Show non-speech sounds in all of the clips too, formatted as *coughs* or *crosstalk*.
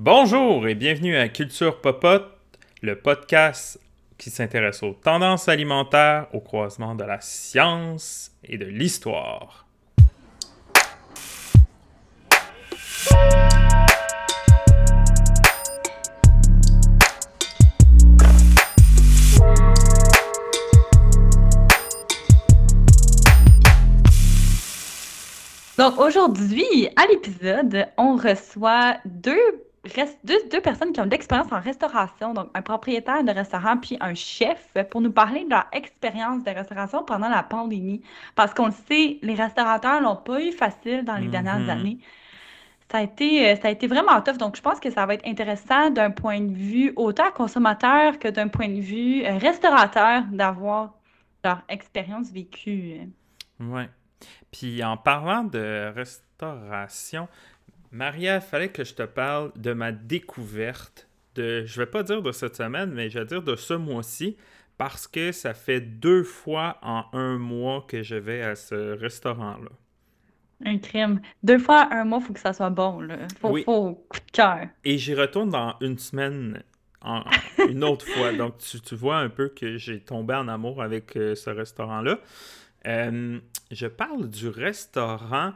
Bonjour et bienvenue à Culture Popote, le podcast qui s'intéresse aux tendances alimentaires au croisement de la science et de l'histoire. Donc aujourd'hui, à l'épisode, on reçoit deux, deux, personnes qui ont de l'expérience en restauration, donc un propriétaire de restaurant puis un chef, pour nous parler de leur expérience de restauration pendant la pandémie. Parce qu'on le sait, les restaurateurs l'ont pas eu facile dans les dernières Mhm. années. Ça a été, euh, ça a été vraiment tough. Donc je pense que ça va être intéressant d'un point de vue autant consommateur que d'un point de vue euh, restaurateur d'avoir leur expérience vécue. Ouais. Puis en parlant de restauration, Maria, il fallait que je te parle de ma découverte de, je vais pas dire de cette semaine, mais je vais dire de ce mois-ci, parce que ça fait deux fois en un mois que je vais à ce restaurant-là. Un crime. Deux fois un mois, faut que ça soit bon, là. Faut, Oui. faut coup de cœur. Et j'y retourne dans une semaine, en- *laughs* une autre fois. Donc, tu, tu vois un peu que j'ai tombé en amour avec euh, ce restaurant-là. Euh, je parle du restaurant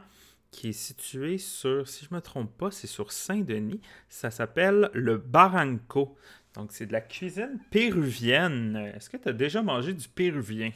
qui est situé sur, si je me trompe pas, c'est sur Saint-Denis. Ça s'appelle le Barranco. Donc, c'est de la cuisine péruvienne. Est-ce que tu as déjà mangé du péruvien?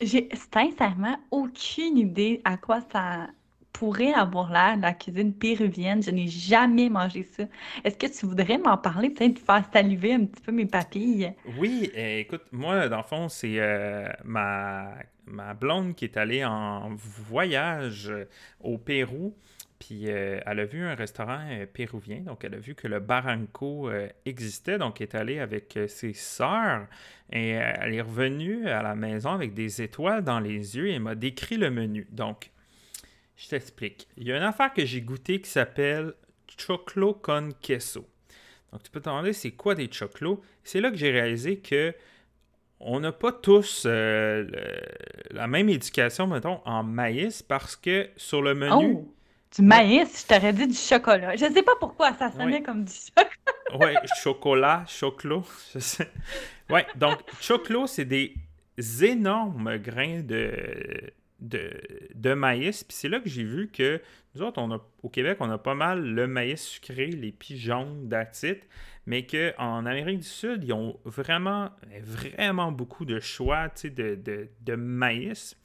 J'ai sincèrement aucune idée à quoi ça pourrait avoir l'air, la cuisine péruvienne. Je n'ai jamais mangé ça. Est-ce que tu voudrais m'en parler, peut-être faire saliver un petit peu mes papilles? Oui, euh, écoute, moi, dans le fond, c'est euh, ma, ma blonde qui est allée en voyage euh, au Pérou, puis euh, elle a vu un restaurant euh, péruvien, donc elle a vu que le Barranco existait, donc elle est allée avec ses sœurs, et elle est revenue à la maison avec des étoiles dans les yeux et m'a décrit le menu. Donc, je t'explique. Il y a une affaire que j'ai goûtée qui s'appelle Choclo con queso. Donc, tu peux te demander c'est quoi des choclos? C'est là que j'ai réalisé que on n'a pas tous euh, le- la même éducation, mettons, en maïs parce que sur le menu, Oh! Du maïs, je t'aurais dit du chocolat. Je sais pas pourquoi, ça sonnait Oui. comme du chocolat. *laughs* ouais, chocolat, choclo, je sais. Ouais, donc choclo, c'est des énormes grains de, de, de maïs. Puis c'est là que j'ai vu que nous autres, on a, au Québec, on a pas mal le maïs sucré, les pigeons d'acide, mais qu'en Amérique du Sud, ils ont vraiment, vraiment beaucoup de choix de, de, de maïs.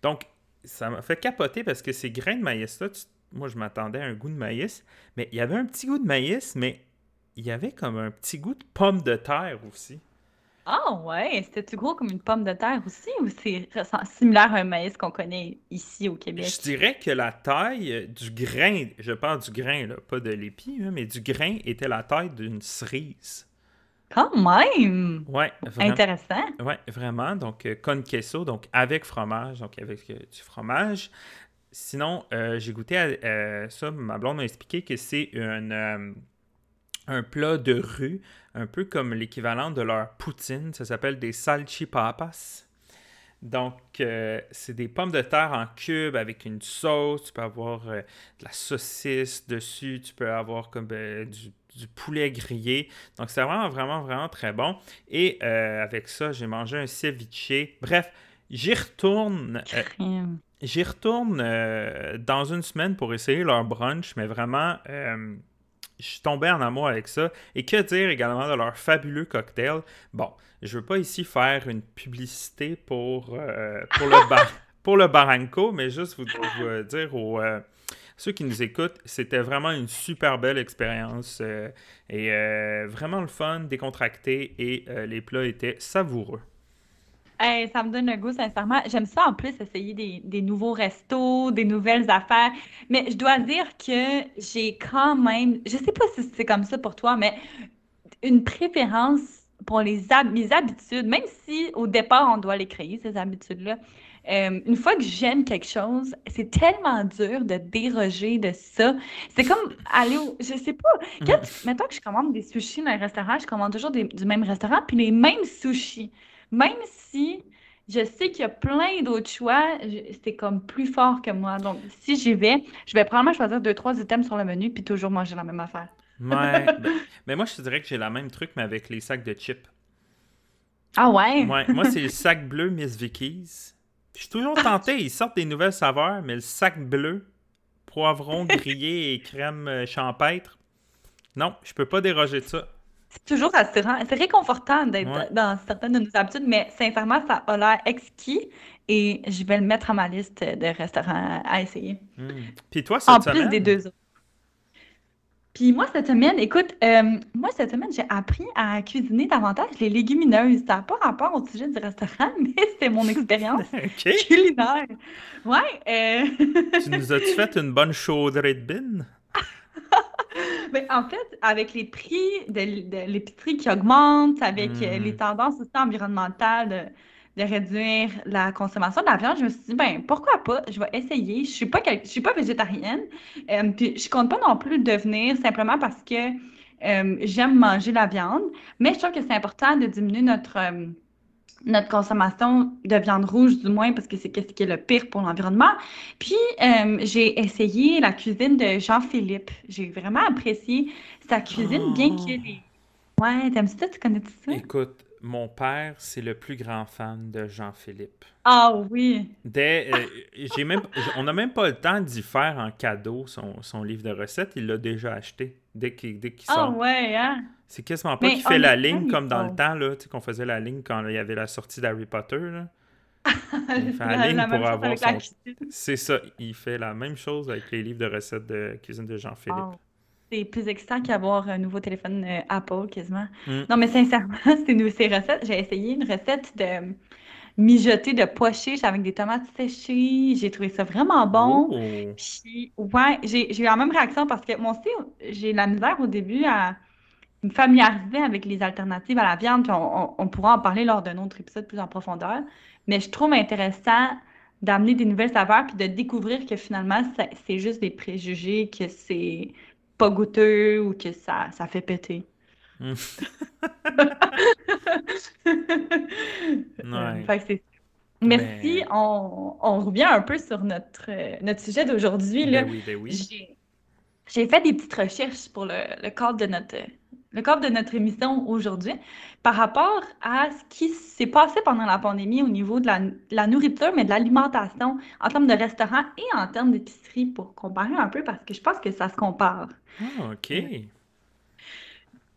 Donc, ça m'a fait capoter parce que ces grains de maïs-là, moi, je m'attendais à un goût de maïs, mais il y avait un petit goût de maïs, mais il y avait comme un petit goût de pomme de terre aussi. Ah ouais, c'était-tu gros comme une pomme de terre aussi ou c'est similaire à un maïs qu'on connaît ici au Québec? Je dirais que la taille du grain, je parle du grain, là, pas de l'épi, hein, mais du grain était la taille d'une cerise. Quand même! Ouais, vraiment. Intéressant. Ouais, vraiment. Donc, euh, con queso, donc avec fromage, donc avec euh, du fromage. Sinon, euh, j'ai goûté à ça. Ma blonde m'a expliqué que c'est un plat de rue, un peu comme l'équivalent de leur poutine. Ça s'appelle des salchipapas. Donc, euh, c'est des pommes de terre en cubes avec une sauce. Tu peux avoir euh, de la saucisse dessus. Tu peux avoir comme euh, du, du poulet grillé. Donc, c'est vraiment, vraiment, vraiment très bon. Et avec ça, j'ai mangé un ceviche. Bref, j'y retourne. J'y retourne dans une semaine pour essayer leur brunch, mais vraiment, je suis tombé en amour avec ça. Et que dire également de leur fabuleux cocktail? Bon, je veux pas ici faire une publicité pour, euh, pour, le, bar- *laughs* pour le Barranco, mais juste vous, vous dire aux euh, ceux qui nous écoutent, c'était vraiment une super belle expérience euh, et euh, vraiment le fun, décontracté et euh, les plats étaient savoureux. Hey, ça me donne le goût, sincèrement. J'aime ça en plus, essayer des, des nouveaux restos, des nouvelles affaires. Mais je dois dire que j'ai quand même, je sais pas si c'est comme ça pour toi, mais une préférence pour les hab- mes habitudes, même si au départ on doit les créer, ces habitudes-là. Euh, une fois que j'aime quelque chose, c'est tellement dur de déroger de ça. C'est comme aller au, je sais pas, quand tu- mettons que je commande des sushis dans un restaurant, je commande toujours des- du même restaurant, puis les mêmes sushis. Même si je sais qu'il y a plein d'autres choix, c'est comme plus fort que moi. Donc, si j'y vais, je vais probablement choisir deux, trois items sur le menu, puis toujours manger la même affaire. Ouais. *laughs* ben- mais moi, je te dirais que j'ai la même truc, mais avec les sacs de chips. Ah ouais? Ouais, moi, c'est le sac bleu Miss Vicky's. Je suis toujours tenté, ils sortent des nouvelles saveurs, mais le sac bleu, poivron grillé et crème euh, champêtre, non, je peux pas déroger de ça. C'est toujours rassurant. C'est réconfortant d'être Ouais. dans certaines de nos habitudes, mais sincèrement, ça a l'air exquis et je vais le mettre à ma liste de restaurants à essayer. Hmm. Puis toi, cette En plus des deux autres. Puis moi, cette semaine, écoute, euh, moi, cette semaine, j'ai appris à cuisiner davantage les légumineuses. Ça n'a pas rapport au sujet du restaurant, *laughs* mais c'est mon expérience *laughs* culinaire. Ouais, euh, Tu nous as-tu *laughs* fait une bonne chaudrée de bin? *laughs* Mais en fait, avec les prix de, de l'épicerie qui augmentent, avec euh, les tendances aussi environnementales de, de réduire la consommation de la viande, je me suis dit, ben pourquoi pas, je vais essayer. Je suis pas, quel- je suis pas végétarienne, euh, puis je compte pas non plus devenir simplement parce que euh, j'aime manger la viande, mais je trouve que c'est important de diminuer notre, euh, notre consommation de viande rouge, du moins, parce que c'est qu'est-ce qui est le pire pour l'environnement. Puis, euh, j'ai essayé la cuisine de Jean-Philippe. J'ai vraiment apprécié sa cuisine, bien Oh. que les... Ouais, t'aimes ça? Tu connais ça? Écoute, mon père, c'est le plus grand fan de Jean-Philippe. Ah oui! Dès, euh, *laughs* j'ai même, on n'a même pas le temps d'y faire en cadeau son, son livre de recettes. Il l'a déjà acheté dès qu'il dès qu'il Ah sort. ouais, hein? C'est quasiment pas qu'il fait la ligne comme dans le temps, là, tu sais, qu'on faisait la ligne quand il y avait la sortie d'Harry Potter. là. *laughs* Il fait la La- ligne pour avoir son-. C'est ça. Il fait la même chose avec les livres de recettes de cuisine de Jean-Philippe. C'est plus excitant qu'avoir un nouveau téléphone euh, Apple, quasiment. Mm. Non, mais sincèrement, *laughs* c'est nous, ces recettes. J'ai essayé une recette de mijoter de chiches avec des tomates séchées. J'ai trouvé ça vraiment bon. Oh. Puis, ouais, j'ai j'ai eu la même réaction parce que moi aussi, j'ai la misère au début à me familiariser avec les alternatives à la viande. Puis on, on- on pourra en parler lors d'un autre épisode plus en profondeur. Mais je trouve intéressant d'amener des nouvelles saveurs puis de découvrir que finalement, c'est juste des préjugés, que c'est pas goûteux ou que ça, ça fait péter. *laughs* Ouais. *laughs* fait que c'est- Merci. Mais- On, on revient un peu sur notre, euh, notre sujet d'aujourd'hui. là. Ben oui, ben oui. J'ai fait des petites recherches pour le, le cadre de notre, le cadre de notre émission aujourd'hui par rapport à ce qui s'est passé pendant la pandémie au niveau de la, de la nourriture, mais de l'alimentation en termes de restaurants et en termes d'épicerie pour comparer un peu parce que je pense que ça se compare. Ah, OK.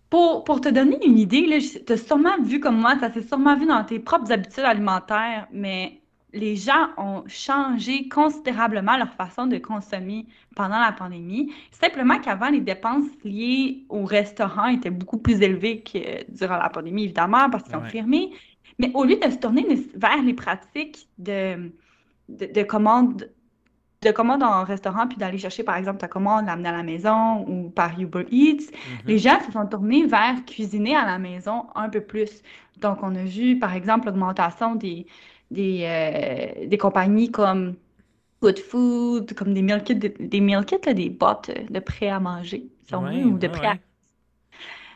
Pour, pour te donner une idée, tu as sûrement vu comme moi, ça s'est sûrement vu dans tes propres habitudes alimentaires, mais les gens ont changé considérablement leur façon de consommer pendant la pandémie. Simplement qu'avant, les dépenses liées au restaurant étaient beaucoup plus élevées que durant la pandémie, évidemment, parce qu'ils ont Ouais. fermé. Mais au lieu de se tourner vers les pratiques de, de, de commande de commande en restaurant, puis d'aller chercher, par exemple, ta commande, l'amener à la maison ou par Uber Eats, Mhm. les gens se sont tournés vers cuisiner à la maison un peu plus. Donc, on a vu, par exemple, l'augmentation des, des, euh, des compagnies comme Good Food, comme des meal kits, des meal kits, là, des boîtes de prêts à manger, si on Ouais, veut, ou de ouais, prêts à ouais.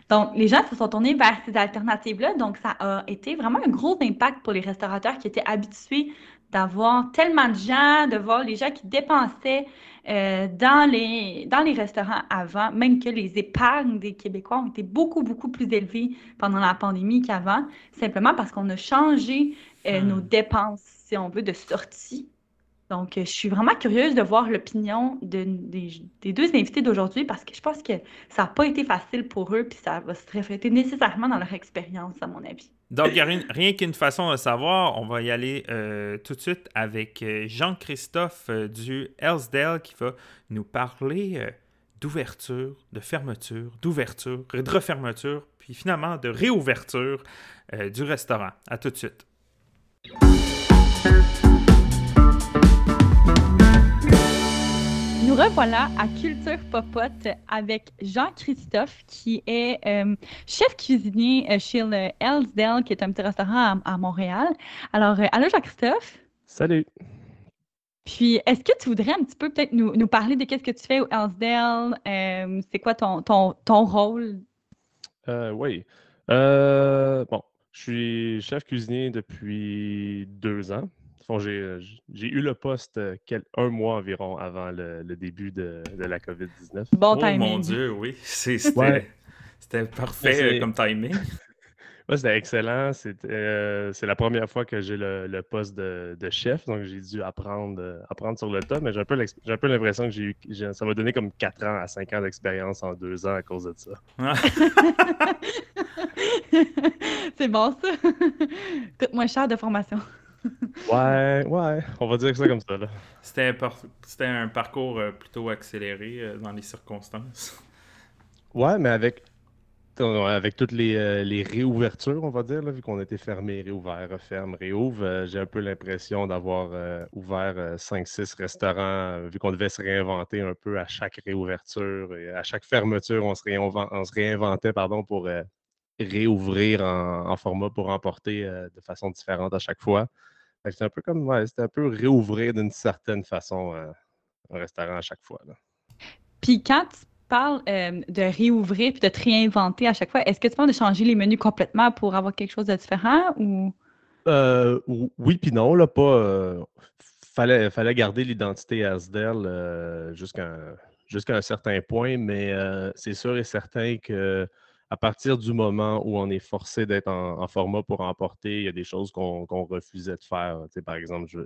donc, les gens se sont tournés vers ces alternatives-là. Donc, ça a été vraiment un gros impact pour les restaurateurs qui étaient habitués d'avoir tellement de gens, de voir les gens qui dépensaient euh, dans les, dans les restaurants avant, même que les épargnes des Québécois ont été beaucoup, beaucoup plus élevées pendant la pandémie qu'avant, simplement parce qu'on a changé euh, Hmm. nos dépenses, si on veut, de sortie. Donc, euh, je suis vraiment curieuse de voir l'opinion de- des, des deux invités d'aujourd'hui parce que je pense que ça n'a pas été facile pour eux, puis ça va se refléter nécessairement dans leur expérience, à mon avis. Donc, il n'y a rien, rien qu'une façon de savoir. On va y aller euh, tout de suite avec euh, Jean-Christophe euh, du Hellsdale qui va nous parler euh, d'ouverture, de fermeture, d'ouverture, de refermeture, puis finalement de réouverture du restaurant. À tout de suite. Nous revoilà à Culture Popote avec Jean-Christophe, qui est euh, chef cuisinier euh, chez le Hellsdale, qui est un petit restaurant à, à Montréal. Alors, euh, allô Jean-Christophe? Salut. Puis, est-ce que tu voudrais un petit peu peut-être nous, nous parler de qu'est-ce que tu fais au Hellsdale? Euh, c'est quoi ton, ton, ton rôle? Oui. Bon, je suis chef cuisinier depuis deux ans. fond, j'ai eu le poste un mois environ avant le, début de, la COVID-19. Bon oh mon Dieu, oui. *laughs* C'était parfait comme timing. Ouais, c'était excellent. Euh, c'est la première fois que j'ai le, poste de, chef, donc j'ai dû apprendre, euh, apprendre sur le tas, mais j'ai un peu l'impression que j'ai eu, ça m'a donné comme 4 ans à 5 ans d'expérience en 2 ans à cause de ça. *laughs* c'est bon ça. Coûte moins cher de formation. ouais, ouais, on va dire ça comme ça. C'était un, parcours euh, plutôt accéléré dans les circonstances. Ouais, mais avec avec toutes euh, les, réouvertures, on va dire, vu qu'on était fermé, réouvert, referme, réouvre, euh, j'ai un peu l'impression d'avoir euh, ouvert 5-6 restaurants, vu qu'on devait se réinventer un peu à chaque réouverture et à chaque fermeture, on se, réinventait pardon, pour réouvrir en, format pour emporter de façon différente à chaque fois. C'était un peu comme, c'était un peu réouvrir d'une certaine façon un restaurant à chaque fois. Puis euh, de réouvrir puis de te réinventer à chaque fois, est-ce que tu penses de changer les menus complètement pour avoir quelque chose de différent ou? Euh, oui, puis non, là, pas. Euh, fallait, fallait garder l'identité ASDEL jusqu'à un certain point, mais c'est sûr et certain que à partir du moment où on est forcé d'être en, format pour emporter, il y a des choses qu'on refusait de faire. par exemple, je,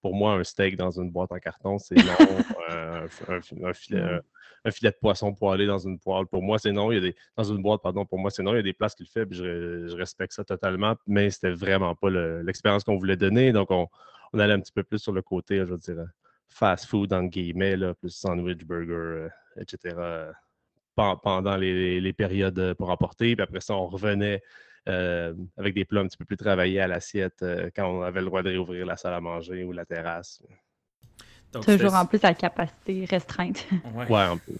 pour moi, un steak dans une boîte en carton, c'est *laughs* non. un, filet, un filet de poisson poêlé dans une poêle. Pour moi, c'est non. Il y a des, dans une boîte, pardon, pour moi, c'est non. Il y a des places qui le font, puis je, respecte ça totalement, mais c'était vraiment pas l'expérience qu'on voulait donner. Donc, on, allait un petit peu plus sur le côté, je veux dire, fast food, en guillemets, là, plus sandwich, burger, euh, etc., pendant les, périodes pour emporter. Puis après ça, on revenait euh, avec des plats un petit peu plus travaillés à l'assiette euh, quand on avait le droit de réouvrir la salle à manger ou la terrasse. Toujours en plus à capacité restreinte. *laughs* Ouais, en plus.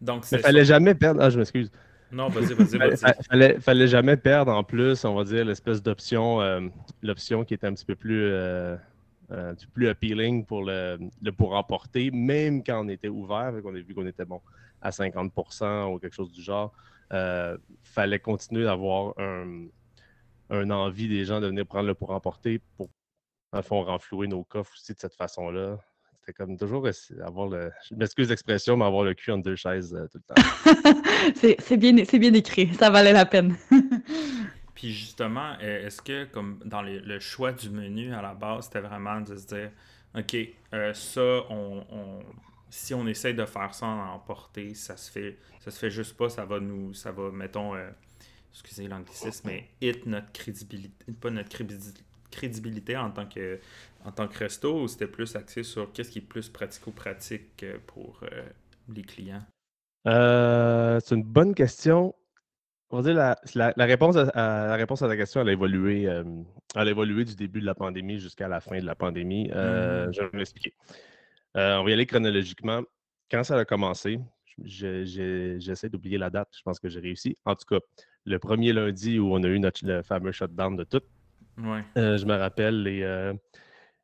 Donc, Mais fallait jamais perdre. Ah, je m'excuse. Non, vas-y, vas-y, vas-y. Fallait, fallait jamais perdre en plus, on va dire, l'espèce d'option, euh, l'option qui était un petit peu plus, euh, euh, plus appealing pour le, le, pour emporter, même quand on était ouvert, qu'on a vu qu'on était bon à 50% ou quelque chose du genre. Euh, fallait continuer d'avoir un, un, envie des gens de venir prendre le pour emporter pour, en fond, renflouer nos coffres aussi de cette façon-là. C'était comme toujours avoir le. Je m'excuse l'expression, mais avoir le cul entre deux chaises euh, tout le temps. *laughs* c'est bien, bien écrit, ça valait la peine. *laughs* Puis justement, euh, est-ce que comme dans le choix du menu à la base, c'était vraiment de se dire OK, euh, ça, on, si on essaie de faire ça en emporter, ça se fait ça se fait juste pas, ça va nous. ça va, mettons, excusez l'anglicisme, mais hit notre crédibilité, pas notre crédibilité en tant que, en tant que resto ou c'était plus axé sur qu'est-ce qui est plus pratico-pratique euh, pour euh, les clients? Euh, c'est une bonne question. On va dire la, la, réponse à, la réponse à ta question, elle a évolué, elle a évolué du début de la pandémie jusqu'à la fin de la pandémie. Mmh. Je vais m'expliquer. On va y aller chronologiquement. Quand ça a commencé, j'essaie d'oublier la date, je pense que j'ai réussi. En tout cas, le premier lundi où on a eu notre, le fameux shutdown de tout, euh, je me rappelle, les, euh,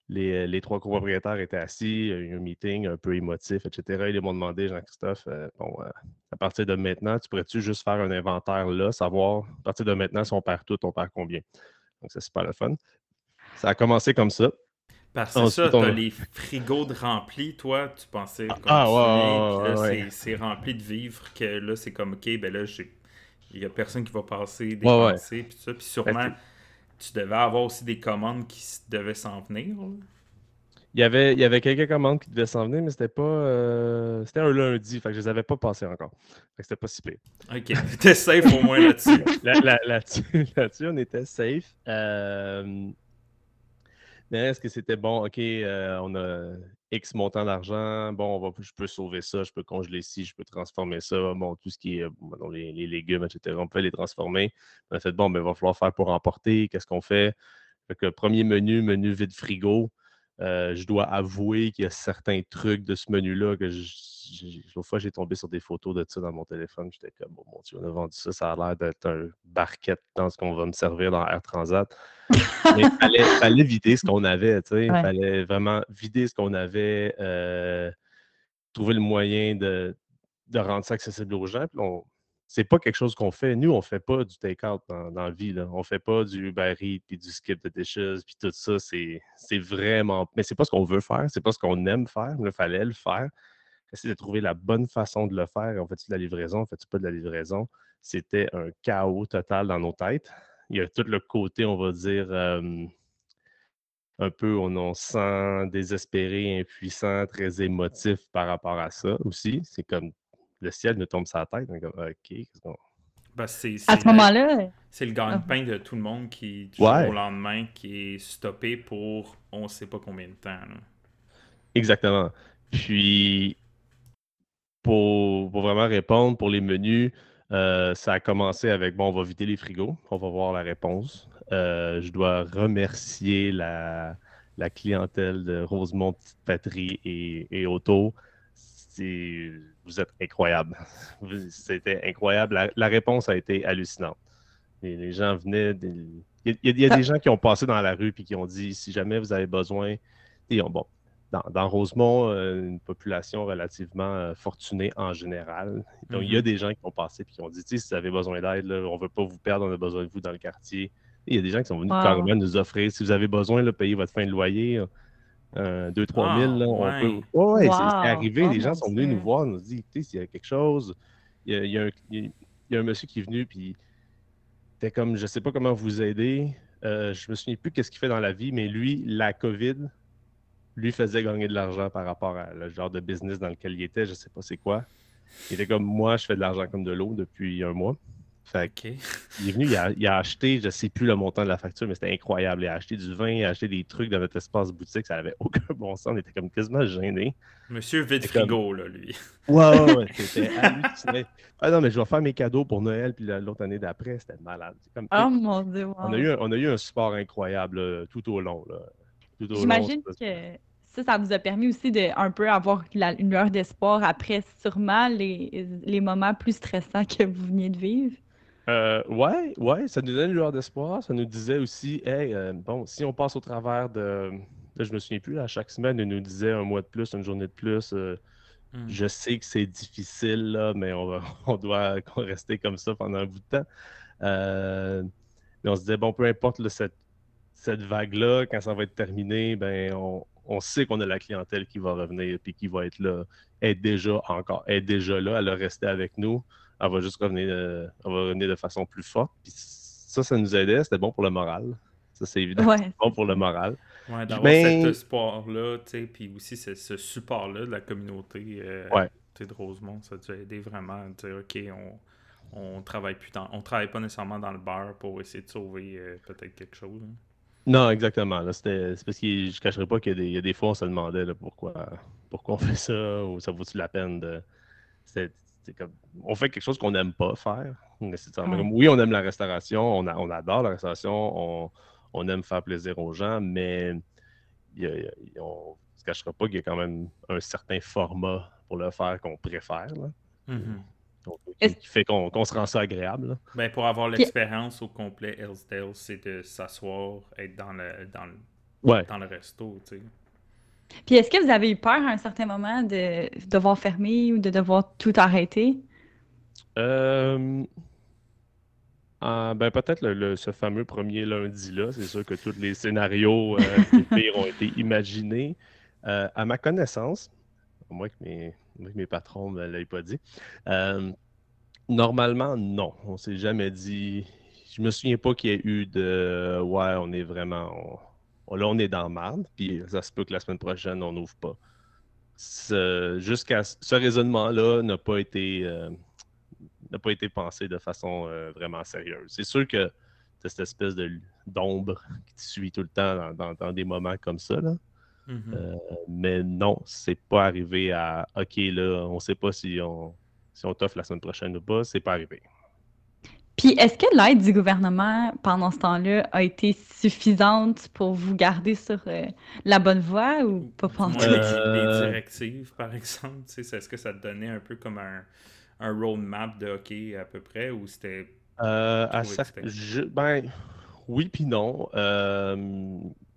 les, les, trois copropriétaires étaient assis, il y a eu un meeting un peu émotif, etc. Ils m'ont demandé, Jean-Christophe, euh, bon, à partir de maintenant, tu pourrais-tu juste faire un inventaire là, savoir à partir de maintenant, si on perd tout, on perd combien? Donc, c'est super le fun. Ça a commencé comme ça. Parce que ça, tu les frigos de remplis, toi, tu pensais ah, ah ouais, c'est rempli de vivres que là, c'est comme, OK, ben là, il n'y a personne qui va passer, dépenser, puis ça. Puis sûrement, tu devais avoir aussi des commandes qui devaient s'en venir. Il y, avait, il y avait quelques commandes qui devaient s'en venir, mais c'était pas. Euh, c'était un lundi, fait que je les avais pas passées encore. Fait que c'était pas si pire. Ok, t'es safe au moins *laughs* là-dessus. là-dessus, on était safe. Euh, mais est-ce que c'était bon? OK, euh, on a X montant d'argent. Bon, on va, je peux sauver ça, je peux congeler ci, je peux transformer ça. Bon, tout ce qui est les, légumes, etc., on peut les transformer. On a fait, bon, mais il va falloir faire pour emporter. Qu'est-ce qu'on fait? Fait premier menu, menu vide frigo. Euh, je dois avouer qu'il y a certains trucs de ce menu-là que l'autre fois, j'ai tombé sur des photos de ça dans mon téléphone. J'étais comme, bon, mon Dieu, on a vendu ça, ça a l'air d'être un barquette dans ce qu'on va me servir dans Air Transat. Mais *laughs* il fallait, vider ce qu'on avait, tu sais. Il fallait vraiment vider ce qu'on avait, euh, trouver le moyen de, de, rendre ça accessible aux gens. Puis on, c'est pas quelque chose qu'on fait. Nous, on fait pas du take-out dans, la vie. Là. On fait pas du Uber puis du skip de dishes, puis tout ça. C'est, vraiment... Mais c'est pas ce qu'on veut faire. C'est pas ce qu'on aime faire. Il fallait le faire. Essayer de trouver la bonne façon de le faire. En fait, de la livraison? En fait, pas de la livraison? C'était un chaos total dans nos têtes. Il y a tout le côté, on va dire, un peu, on, on sent désespéré, impuissant, très émotif par rapport à ça aussi. C'est comme le ciel nous tombe sur la tête. OK, ben, c'est, à ce moment-là. C'est le gagne-pain de tout le monde qui, du jour au lendemain, qui est stoppé pour on ne sait pas combien de temps. Exactement. Puis, pour, vraiment répondre, pour les menus, euh, ça a commencé avec bon, on va vider les frigos, on va voir la réponse. Euh, je dois remercier la, clientèle de Rosemont Petite Patrie et, et Auto vous êtes incroyable. *laughs* C'était incroyable. La, réponse a été hallucinante. Les, gens venaient. Il y, a, des gens qui ont passé dans la rue et qui ont dit si jamais vous avez besoin. Et bon, dans, Rosemont, euh, une population relativement euh, fortunée en général. Donc, il y a mm-hmm. des gens qui ont passé et qui ont dit si vous avez besoin d'aide, on ne veut pas vous perdre, on a besoin de vous dans le quartier. il y a des gens qui sont venus carrément nous offrir si vous avez besoin de payer votre fin de loyer 2-3 000. Là, on peut... ouais, c'est arrivé. les gens sont venus nous voir, nous dit écoutez, s'il y a quelque chose, il y a, un, il y a un, monsieur qui est venu, puis était comme je sais pas comment vous aider. Euh, je me souviens plus qu'est-ce qu'il fait dans la vie, mais lui, la COVID, lui faisait gagner de l'argent par rapport à le genre de business dans lequel il était, je sais pas c'est quoi. Il était comme moi, je fais de l'argent comme de l'eau depuis un mois. Fait *laughs* Il est venu, il a, acheté, je ne sais plus le montant de la facture, mais c'était incroyable. Il a acheté du vin, il a acheté des trucs dans notre espace boutique, ça n'avait *laughs* aucun bon sens. On était comme quasiment gênés. Monsieur vide frigo, là, lui. *laughs* Ouais, ouais, c'était Ah non, mais je vais faire mes cadeaux pour Noël, puis l'autre année d'après, c'était malade. oh mon Dieu, on, a eu, on a eu un support incroyable tout au long. J'imagine que ça, ça vous a permis aussi de un peu avoir une lueur d'espoir après sûrement les, les moments plus stressants que vous veniez de vivre? Euh, ouais, ouais, ça nous donne une lueur d'espoir. Ça nous disait aussi, hey, euh, bon, si on passe au travers de. Là, je me souviens plus, à chaque semaine, il nous disait un mois de plus, une journée de plus. Euh, hmm. Je sais que c'est difficile, là, mais on, va, *laughs* on doit *laughs* rester comme ça pendant un bout de temps. mais on se disait, bon, peu importe cette, cette vague-là, quand ça va être terminé, ben, on, on sait qu'on a la clientèle qui va revenir et qui va être là, être déjà encore, être déjà là, elle va rester avec nous elle va juste revenir, de, va revenir de façon plus forte. Puis ça, ça nous aidait, c'était bon pour le moral. Ça, c'est évident. bon pour le moral. Ouais, d'avoir Mais... cet espoir-là, tu sais, puis aussi ce, ce support-là de la communauté euh, de Rosemont, ça a aidé vraiment à dire, OK, on, on travaille plus dans, on travaille pas nécessairement dans le bar pour essayer de sauver euh, peut-être quelque chose. Hein. Non, exactement. c'est parce que je ne cacherai pas qu'il y, a des fois, on se demandait pourquoi, pourquoi on fait ça, ou ça vaut-il la peine de on fait quelque chose qu'on n'aime pas faire. Oui, on aime la restauration, on, on adore la restauration, on, aime faire plaisir aux gens, mais on ne se cachera pas qu'il y a quand même un certain format pour le faire qu'on préfère. Mm-hmm. qui, fait qu'on se rend ça agréable. Ben, pour avoir l'expérience au complet Hillsdale, c'est de s'asseoir, être dans le, dans le, dans le resto. Puis est-ce que vous avez eu peur à un certain moment de devoir fermer ou de devoir tout arrêter? Euh, ah, ben peut-être le, ce fameux premier lundi-là. C'est sûr que tous les scénarios euh, *laughs* pires ont été imaginés. Euh, à ma connaissance, moi que mes, mes patrons ne l'aient pas dit, normalement, non. On ne s'est jamais dit. Je me souviens pas qu'il y ait eu de Ouais, on est vraiment là, on est dans marde, puis ça se peut que la semaine prochaine, on n'ouvre pas. Jusqu'à ce raisonnement-là n'a pas été euh, n'a pas été pensé de façon euh, vraiment sérieuse. C'est sûr que c'est cette espèce d'ombre qui te suit tout le temps dans, des moments comme ça. Là. Mm-hmm. Euh, mais non, c'est pas arrivé à OK, là, on sait pas si on, si on t'offre la semaine prochaine ou pas, c'est pas arrivé. Puis, est-ce que l'aide du gouvernement pendant ce temps-là a été suffisante pour vous garder sur euh, la bonne voie ou pas pendant les, directives, par *laughs* exemple, est-ce que ça te donnait un peu comme un, un roadmap de OK à peu près ou c'était. Euh, ben, oui, puis non. Euh,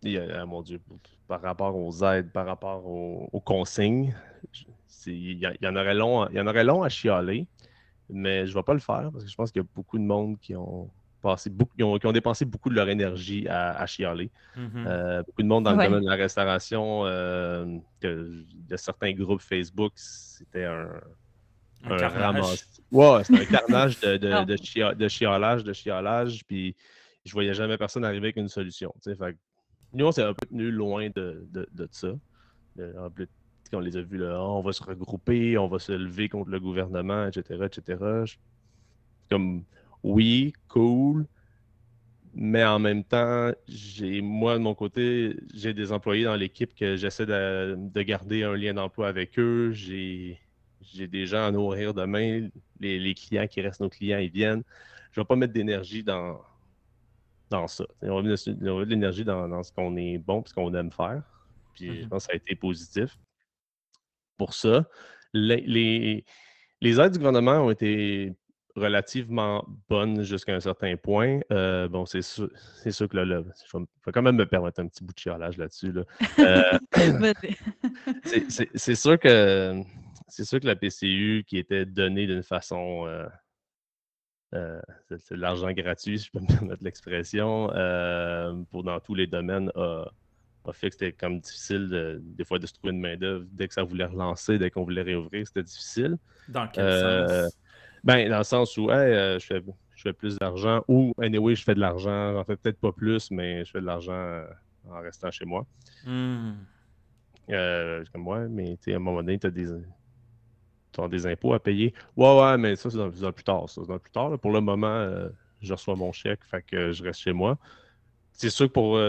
ah, mon Dieu, par rapport aux aides, par rapport aux, consignes, il y, en aurait long, il y en aurait long à chialer. Mais je ne vais pas le faire parce que je pense qu'il y a beaucoup de monde qui ont passé beaucoup, qui ont, dépensé beaucoup de leur énergie à, chialer. Mm-hmm. Euh, beaucoup de monde dans le domaine de la restauration, euh, de, certains groupes Facebook, c'était un, un, carnage. Ouais, c'était un carnage de, de, *laughs* de, chiolage, de chiolage, puis je voyais jamais personne arriver avec une solution. Fait, nous, on s'est un peu tenu loin de, de, ça. En plus, on les a vus là, on va se regrouper, on va se lever contre le gouvernement, etc., etc. Comme, oui, cool, mais en même temps, j'ai moi de mon côté, j'ai des employés dans l'équipe que j'essaie de, garder un lien d'emploi avec eux. J'ai des gens à nourrir demain. Les, les, clients qui restent nos clients, ils viennent. Je ne vais pas mettre d'énergie dans, dans ça. On va mettre de l'énergie dans, ce qu'on est bon et ce qu'on aime faire. Puis je mm-hmm. pense que ça a été positif pour ça. Les, les, aides du gouvernement ont été relativement bonnes jusqu'à un certain point. Euh, bon, c'est sûr, sûr, que là, je, vais, quand même me permettre un petit bout de chialage là-dessus. Euh, *laughs* *laughs* c'est sûr que c'est sûr que la PCU qui était donnée d'une façon euh, c'est de l'argent gratuit, si je peux me permettre l'expression, pour dans tous les domaines a, a fait que c'était comme difficile des fois de se trouver une main-d'œuvre. Dès que ça voulait relancer, dès qu'on voulait réouvrir, c'était difficile. Dans quel euh, sens? Ben, dans le sens où euh, je, fais, je fais plus d'argent ou anyway, je fais de l'argent. J'en fais peut-être pas plus, mais je fais de l'argent euh, en restant chez moi. Hmm. comme moi, mais à un moment donné, tu as des, des impôts à payer. Ouais, ouais, mais ça, c'est dans, le plus tard. Ça, dans plus tard. Pour le moment, je reçois mon chèque, fait que je reste chez moi. C'est sûr que pour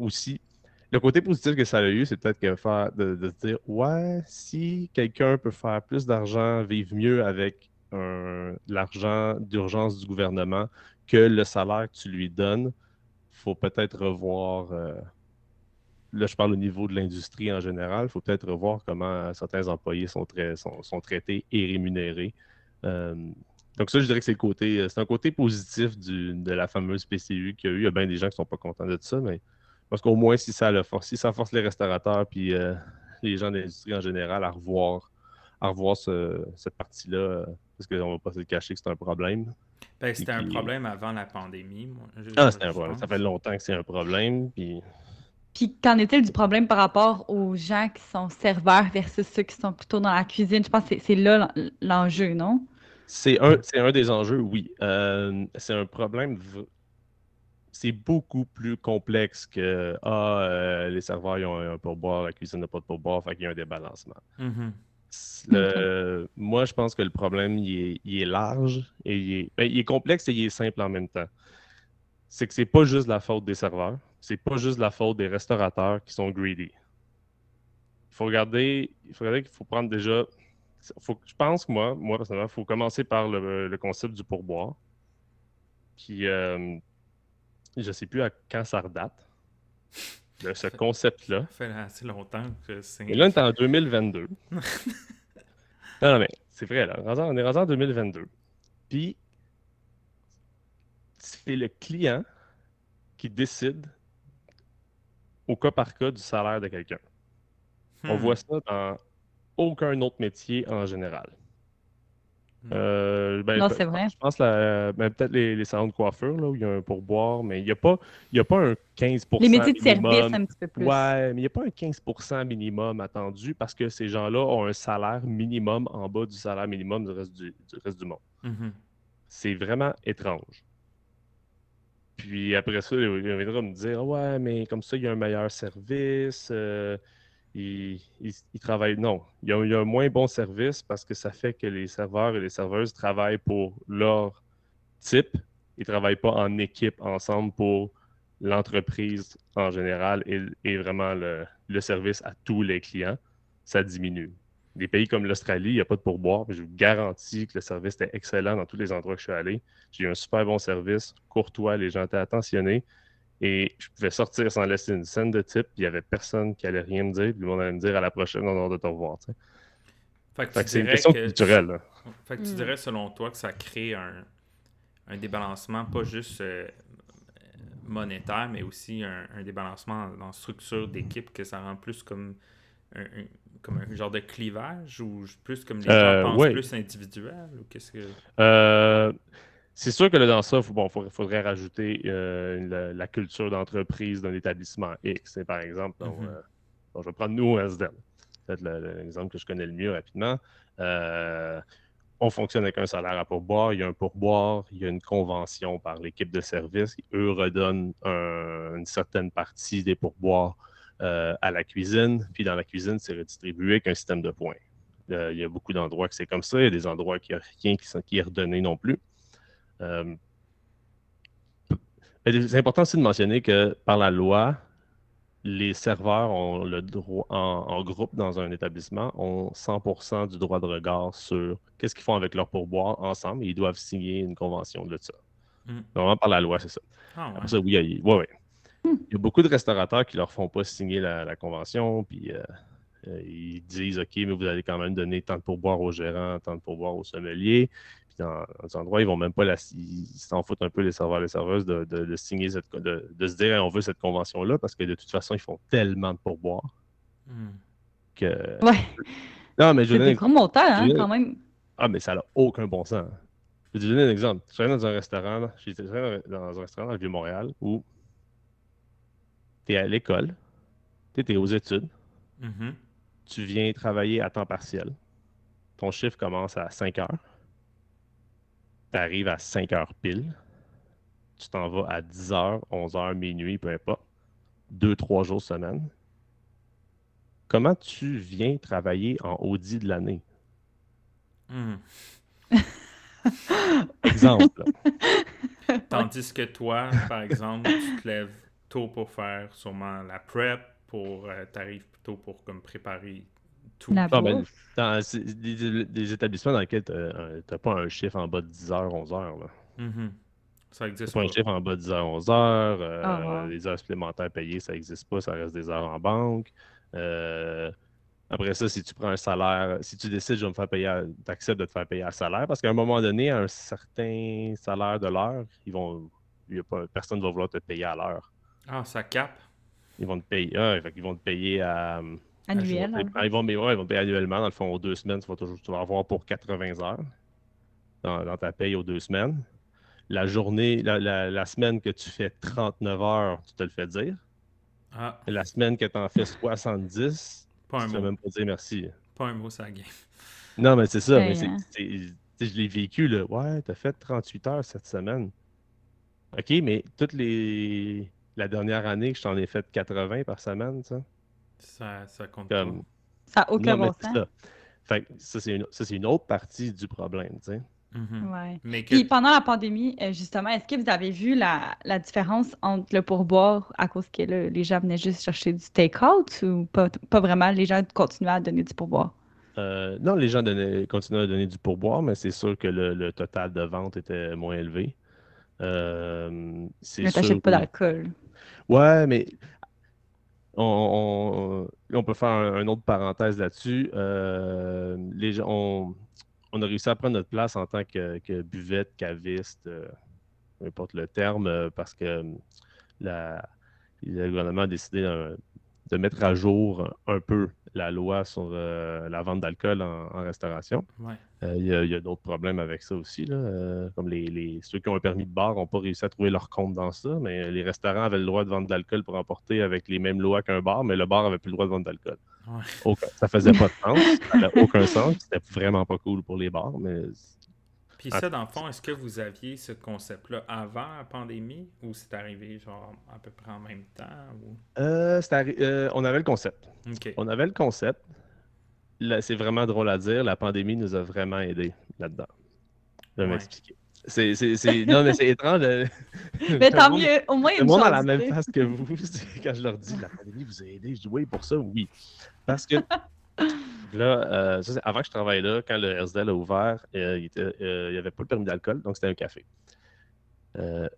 aussi, le côté positif que ça a eu, c'est peut-être de, se dire Ouais, si quelqu'un peut faire plus d'argent, vivre mieux avec l'argent d'urgence du gouvernement que le salaire que tu lui donnes, faut peut-être revoir. Euh, là, je parle au niveau de l'industrie en général. Il faut peut-être revoir comment certains employés sont, traités et rémunérés. Euh, donc, ça, je dirais que c'est le côté. C'est un côté positif de la fameuse PCU qu'il y a eu. Il y a bien des gens qui ne sont pas contents de ça, mais parce qu'au moins, si ça, le force, si ça force les restaurateurs puis euh, les gens de l'industrie en général à revoir, à revoir cette partie-là, euh, parce qu'on ne va pas se cacher que c'est un problème. Ben, c'était un problème avant la pandémie. Moi, ah, c'était un problème. Ça fait longtemps que c'est un problème. Puis, puis qu'en est-il du problème par rapport aux gens qui sont serveurs versus ceux qui sont plutôt dans la cuisine? Je pense que c'est là l'enjeu, non? C'est un, un des enjeux, oui. Euh, c'est un problème c'est beaucoup plus complexe que Ah, euh, les serveurs ils ont un pourboire, la cuisine n'a pas de pourboire, fait qu'il y a un débalancement. Mm-hmm. moi, je pense que le problème, il est, large et il est, ben, il est, complexe et il est simple en même temps. C'est que c'est pas juste la faute des serveurs, c'est pas juste la faute des restaurateurs qui sont greedy. Il faut regarder, il faut regarder qu'il faut prendre déjà. Faut, je pense que moi, moi personnellement, il faut commencer par le, concept du pourboire. Qui, euh, je ne sais plus à quand ça redate. De ce concept-là. Ça fait assez longtemps que c'est. Et là, on est en 2022. *laughs* non, non, mais c'est vrai, là. On est rendu en 2022. Puis, c'est le client qui décide au cas par cas du salaire de quelqu'un. On hmm. voit ça dans aucun autre métier en général. Euh, ben, non, c'est vrai. Je pense ben, peut-être les, les, salons de coiffure, là, où il y a un pourboire, mais il n'y a, pas, a pas un 15% Les métiers de service, un petit peu plus. Ouais, mais il n'y a pas un 15% minimum attendu parce que ces gens-là ont un salaire minimum en bas du salaire minimum du reste du, reste du monde. Mm-hmm. C'est vraiment étrange. Puis après ça, il viendra me dire Ouais, mais comme ça, il y a un meilleur service. Euh, ils, travaillent. Non, il y, a, un moins bon service parce que ça fait que les serveurs et les serveuses travaillent pour leur type. Ils ne travaillent pas en équipe ensemble pour l'entreprise en général et, vraiment le, service à tous les clients. Ça diminue. Des pays comme l'Australie, il n'y a pas de pourboire, mais je vous garantis que le service était excellent dans tous les endroits que je suis allé. J'ai eu un super bon service, courtois, les gens étaient attentionnés. Et je pouvais sortir sans laisser une scène de type, il n'y avait personne qui allait rien me dire, puis le monde allait me dire à la prochaine, on a de te revoir. Fait que, c'est une question culturelle. Fait que tu hmm. dirais, selon toi, que ça crée un, un débalancement, pas juste euh, monétaire, mais aussi un, débalancement dans la structure d'équipe, que ça rend plus comme comme un genre de clivage ou plus comme les Euh, gens pensent ouais. plus individuel ou qu'est-ce que. Euh, c'est sûr que là, dans ça, il bon, faudrait, faudrait rajouter euh, la, la culture d'entreprise d'un établissement X. C'est par exemple, donc, Mhm. euh, je vais prendre nous au SDEM. Peut-être le- le- l'exemple que je connais le mieux rapidement. Euh, on fonctionne avec un salaire à pourboire, il y a un pourboire, il y a une convention par l'équipe de service. Eux redonnent un- une certaine partie des pourboires euh, à la cuisine. Puis dans la cuisine, c'est redistribué avec un système de points. Euh, il y a beaucoup d'endroits que c'est comme ça. Il y a des endroits qui n'y a rien qui, sont- qui est redonné non plus. Euh, c'est important aussi de mentionner que par la loi, les serveurs ont le droit, en, en groupe dans un établissement, ont 100% du droit de regard sur qu'est-ce qu'ils font avec leur pourboire ensemble et ils doivent signer une convention de ça. Mm. Vraiment par la loi, c'est ça. Ah, ouais. Après ça, oui, il y a- ouais, ouais. Il y a beaucoup de restaurateurs qui leur font pas signer la, la convention, puis euh, euh, ils disent OK, mais vous allez quand même donner tant de pourboire au gérant, tant de pourboire au sommelier. Dans, dans des endroits, ils vont même pas la ils s'en foutent un peu les serveurs et les serveuses de, de- de signer cette de, de se dire Hey, on veut cette convention-là parce que de toute façon, ils font tellement de pourboire Hmm. que. Ouais. Non, mais je C'est des gros montants, hein, quand même. ah, mais ça n'a aucun bon sens. Je vais te donner un exemple. Je travaillais dans un restaurant, j'étais dans un restaurant dans le Vieux-Montréal où tu es à l'école, tu es aux études, Mhm. tu viens travailler à temps partiel. Ton chiffre commence à 5 heures. Tu arrives à 5 heures pile. Tu t'en vas à 10 heures, 11 heures, minuit, peu importe. Deux, trois jours semaine. Comment tu viens travailler en Audi de l'année? Hmm. *laughs* Exemple. Tandis que toi, par exemple, tu te lèves tôt pour faire sûrement la prep, pour euh, t'arrives tôt pour comme préparer tout. La Ah, ben, dans des, des établissements dans lesquels tu n'as pas un chiffre en bas de 10 heures, 11 heures. Là. Mhm. Ça existe pas pas. un chiffre en bas de 10 heures, 11 heures. euh, Ah, ouais. Les heures supplémentaires payées, ça n'existe pas, ça reste des heures en banque. Euh, après ça, si tu prends un salaire, si tu décides, je vais me faire payer, tu acceptes de te faire payer à salaire, parce qu'à un moment donné, à un certain salaire de l'heure, ils vont, y a pas, personne ne va vouloir te payer à l'heure. Ah, ça capte. Ils vont te payer, ah, fait qu'ils vont te payer à, Annuel. ils vont, ils vont, mais ouais, ils vont te payer annuellement. Dans le fond, aux deux semaines, tu vas, toujours, tu vas avoir pour 80 heures dans, dans ta paye aux deux semaines. La journée, la, la- la semaine que tu fais 39 heures, tu te le fais dire. Ah, La semaine que tu en fais 70, pas tu fais mot. même pas dire merci. Pas un mot, ça game. Non, mais c'est ça. Ouais, mais c'est- hein. c'est- tu sais, je l'ai vécu, là. Ouais, tu as fait 38 heures cette semaine. OK, mais toutes les. La dernière année que je t'en ai fait 80 par semaine, ça. Ça, ça compte Comme, Ça n'a aucun Non, bon sens. ça. Fait que ça, c'est une, autre partie du problème, tu sais. pas. Mhm. Ouais. Mais que... Puis pendant la pandémie, euh, justement, est-ce que vous avez vu la, la différence entre le pourboire à cause que là, les gens venaient juste chercher du take-out ou pas, pas vraiment, les gens continuaient à donner du pourboire? Euh, non, les gens donnaient- continuaient à donner du pourboire, mais c'est sûr que le, le total de vente était moins élevé. Euh, Mais t'achètes pas d'alcool. Ouais, mais on, peut faire un, une autre parenthèse là-dessus. Euh, on, a réussi à prendre notre place en tant que, buvette, caviste, euh, peu importe le terme, euh, parce que le gouvernement a décidé euh, de mettre à jour un peu la loi sur euh, la vente d'alcool en, en restauration. Ouais. Euh, Il y a, d'autres problèmes avec ça aussi. Là. Euh, comme les, les- ceux qui ont un permis de bar n'ont pas réussi à trouver leur compte dans ça, mais les restaurants avaient le droit de vendre de l'alcool pour emporter avec les mêmes lois qu'un bar, mais le bar avait plus le droit de vendre d'alcool. Ouais. Aucun- Ça faisait pas de sens, ça n'avait aucun sens. C'était vraiment pas cool pour les bars, mais Puis Ah. ça, dans le fond, est-ce que vous aviez ce concept-là avant la pandémie ou c'est arrivé genre à peu près en même temps? Ou... euh, euh, on avait le concept. On avait le concept. C'est vraiment drôle à dire. La pandémie nous a vraiment aidés là-dedans. Je vais Ouais. m'expliquer. C'est, c'est- c'est- Non, mais c'est étrange. de- *laughs* Mais tant monde- mieux, au moins monde a chance. la même face que vous. *laughs* Quand je leur dis la pandémie vous a aidé, je dis oui, pour ça, oui. Parce que *laughs* là, euh, ça, avant que je travaille là, quand le SDL a ouvert, euh, il n'y avait pas le permis d'alcool, donc c'était un café. Euh,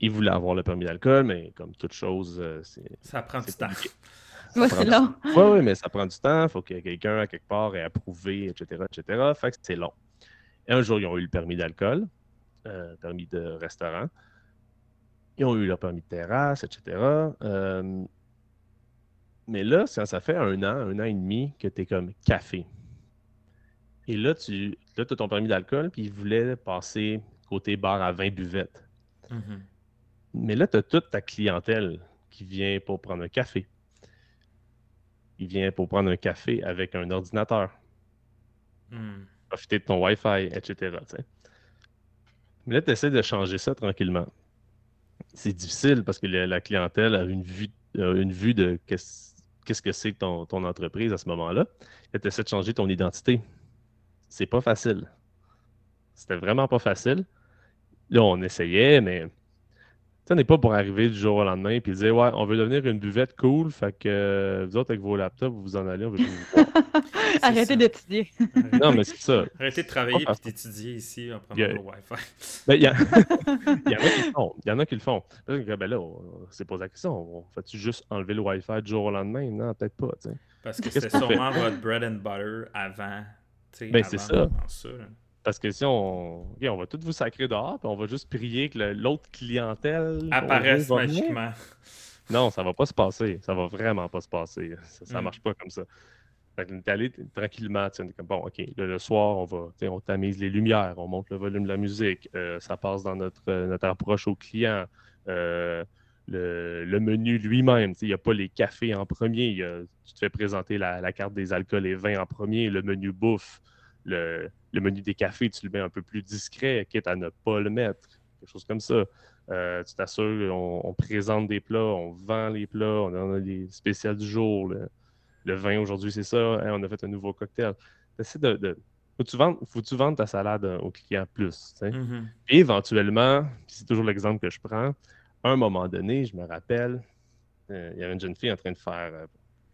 ils voulaient avoir le permis d'alcool, mais comme toute chose, euh, c'est. Ça prend du c'est temps. c'est *laughs* prend long. du- Oui, oui, mais ça prend du temps. Il faut que quelqu'un, à quelque part, ait approuvé, etc., etc. Fait que c'est long. Et un jour, ils ont eu le permis d'alcool, euh, permis de restaurant. Ils ont eu leur permis de terrasse, etc. Euh, Mais là, ça, ça fait un an, un an et demi que tu es comme café. Et là, tu là, as ton permis d'alcool, puis il voulait passer côté bar à 20 buvettes. Mhm. Mais là, tu as toute ta clientèle qui vient pour prendre un café. Il vient pour prendre un café avec un ordinateur, Hmm. profiter de ton Wi-Fi, etc. Mais là, tu essaies de changer ça tranquillement. C'est difficile parce que la, la clientèle a une vue, a une vue de qu'est-ce qu'est-ce que c'est que ton, ton entreprise à ce moment-là? Et tu essaies de changer ton identité. C'est pas facile. C'était vraiment pas facile. Là, on essayait, mais on n'est pas pour arriver du jour au lendemain et dire Ouais, on veut devenir une buvette cool, fait que euh, vous autres avec vos laptops, vous vous en allez, on veut plus *laughs* vous Arrêtez ça. d'étudier. *laughs* Non, mais c'est ça. Arrêtez de travailler et d'étudier ici en prenant le Wi-Fi. Ben, Il y, en... *laughs* il y en a qui le font. Il y en a qui le font. Ben là, on s'est posé la question on fait-tu juste enlever le Wi-Fi du jour au lendemain? Non, peut-être pas. Parce que c'était sûrement votre bread and butter avant. Ben, c'est ça. ça. Parce que si on. on va tout vous sacrer dehors, puis on va juste prier que l'autre clientèle. venir. magiquement. Non, ça va pas se passer. Ça va vraiment pas se passer. Ça, ça Mm. marche pas comme ça. Fait que allé tranquillement. tu comme, bon, OK, le soir, on va, tu sais, on tamise les lumières, on monte le volume de la musique, euh, ça passe dans notre, euh, notre approche au client. euh, le, le menu lui-même, il n'y a pas les cafés en premier. il y a- tu te fais présenter la, la carte des alcools et vins en premier, le menu bouffe, le, le menu des cafés, tu le mets un peu plus discret, quitte à ne pas le mettre. Quelque chose comme ça. Euh, tu t'assures, on, on présente des plats, on vend les plats, on en a des spéciales du jour. Le, le vin aujourd'hui, c'est ça. hein, on a fait un nouveau cocktail. T'essaies de, de- faut que tu vendes, faut tu vendes ta salade euh, au client plus. Et éventuellement, puis c'est toujours l'exemple que je prends, à un moment donné, je me rappelle, euh, il y avait une jeune fille en train de faire, euh,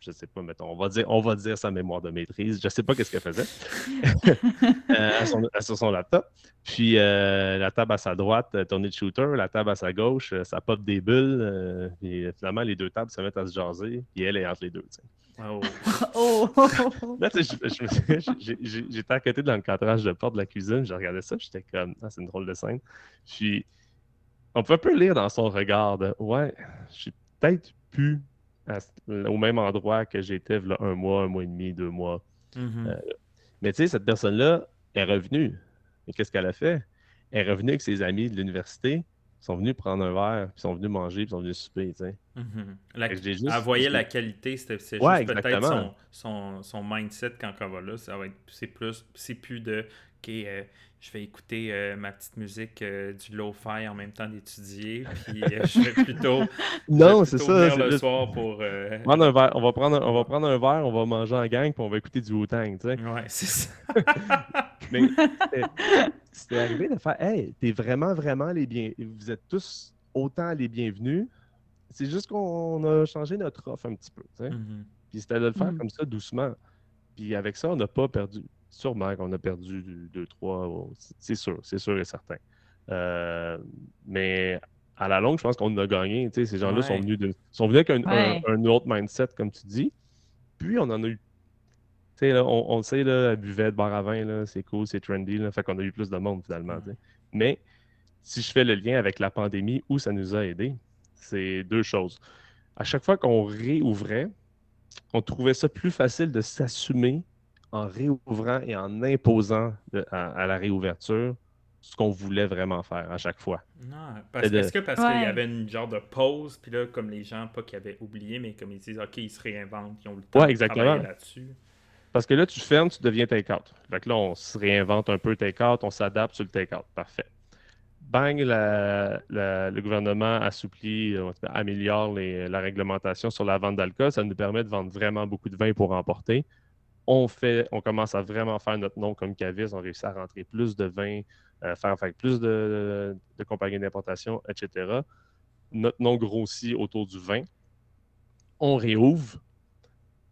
je sais pas, mettons, on va dire, on va dire sa mémoire de maîtrise. Je sais pas qu'est-ce qu'elle faisait *laughs* euh, à son- à- sur son laptop. Puis euh, la table à sa droite, euh, tournée de shooter, la table à sa gauche, ça pop des bulles. euh, euh, finalement, les deux tables se mettent à se jaser. Puis elle est entre les deux. Oh. Oh! Là, j'étais à côté dans le cadrage de porte de la cuisine, je regardais ça, j'étais comme, ah, c'est une drôle de scène. Puis, on peut un peu lire dans son regard de, ouais, je suis peut-être plus à au même endroit que j'étais un mois, un mois et demi, deux mois. Mhm. Euh, Mais tu sais, cette personne-là est revenue. Et qu'est-ce qu'elle a fait? Elle est revenue avec ses amis de l'université, ils sont venus prendre un verre, puis ils sont venus manger, puis ils sont venus souper, tu sais. Mhm. La- juste- Elle voyait la qualité, c'était c'est Ouais, juste peut-être son, son, son mindset quand elle va là. Ça va être, c'est plus, c'est plus de, ok, euh, je vais écouter euh, ma petite musique euh, du lo-fi en même temps d'étudier, puis euh, je vais plutôt, *laughs* Non, c'est ça. venir le soir pour. euh, *laughs* Prendre un verre, on, va prendre un, on va prendre un verre, on va manger en gang, puis on va écouter du Wu-Tang, tu sais. Ouais, c'est ça. *laughs* Mais c'était- arrivé de faire Hey, t'es vraiment, vraiment les bien. Vous êtes tous autant les bienvenus. C'est juste qu'on a changé notre offre un petit peu. tu sais. Mhm. Puis c'était de le faire Mm. comme ça, doucement. Puis avec ça, on n'a pas perdu. Sûrement qu'on a perdu 2, 3. C'est sûr, c'est sûr et certain. Euh, mais à la longue, je pense qu'on a gagné. tu sais, Ces gens-là sont venus, de- sont venus avec un, Ouais. un- un autre mindset, comme tu dis. Puis on en a eu. Tu sais, là, on, on le sait, là, la buvette, bar à vin, là, c'est cool, c'est trendy. Là, fait qu'on a eu plus de monde finalement. Mais si je fais le lien avec la pandémie, où ça nous a aidé, c'est deux choses. À chaque fois qu'on réouvrait, on trouvait ça plus facile de s'assumer en réouvrant et en imposant de- à, à la réouverture ce qu'on voulait vraiment faire à chaque fois. Non, parce, C'est de- est-ce que parce Ouais. qu'il y avait une genre de pause, puis là, comme les gens, pas qu'ils avaient oublié, mais comme ils disent, OK, ils se réinventent, ils ont le temps Ouais, de exactement. travailler là-dessus. Parce que là, tu fermes, tu deviens take-out. Fait que là, on se réinvente un peu take-out, on s'adapte sur le take-out. Parfait. Bang, la- la- le gouvernement assouplit, euh, améliore les- la réglementation sur la vente d'alcool. Ça nous permet de vendre vraiment beaucoup de vin pour emporter. On, fait, on commence à vraiment faire notre nom comme caviste. On réussit à rentrer plus de vin, euh, faire, faire plus de, de compagnies d'importation, etc. Notre nom grossit autour du vin. On réouvre.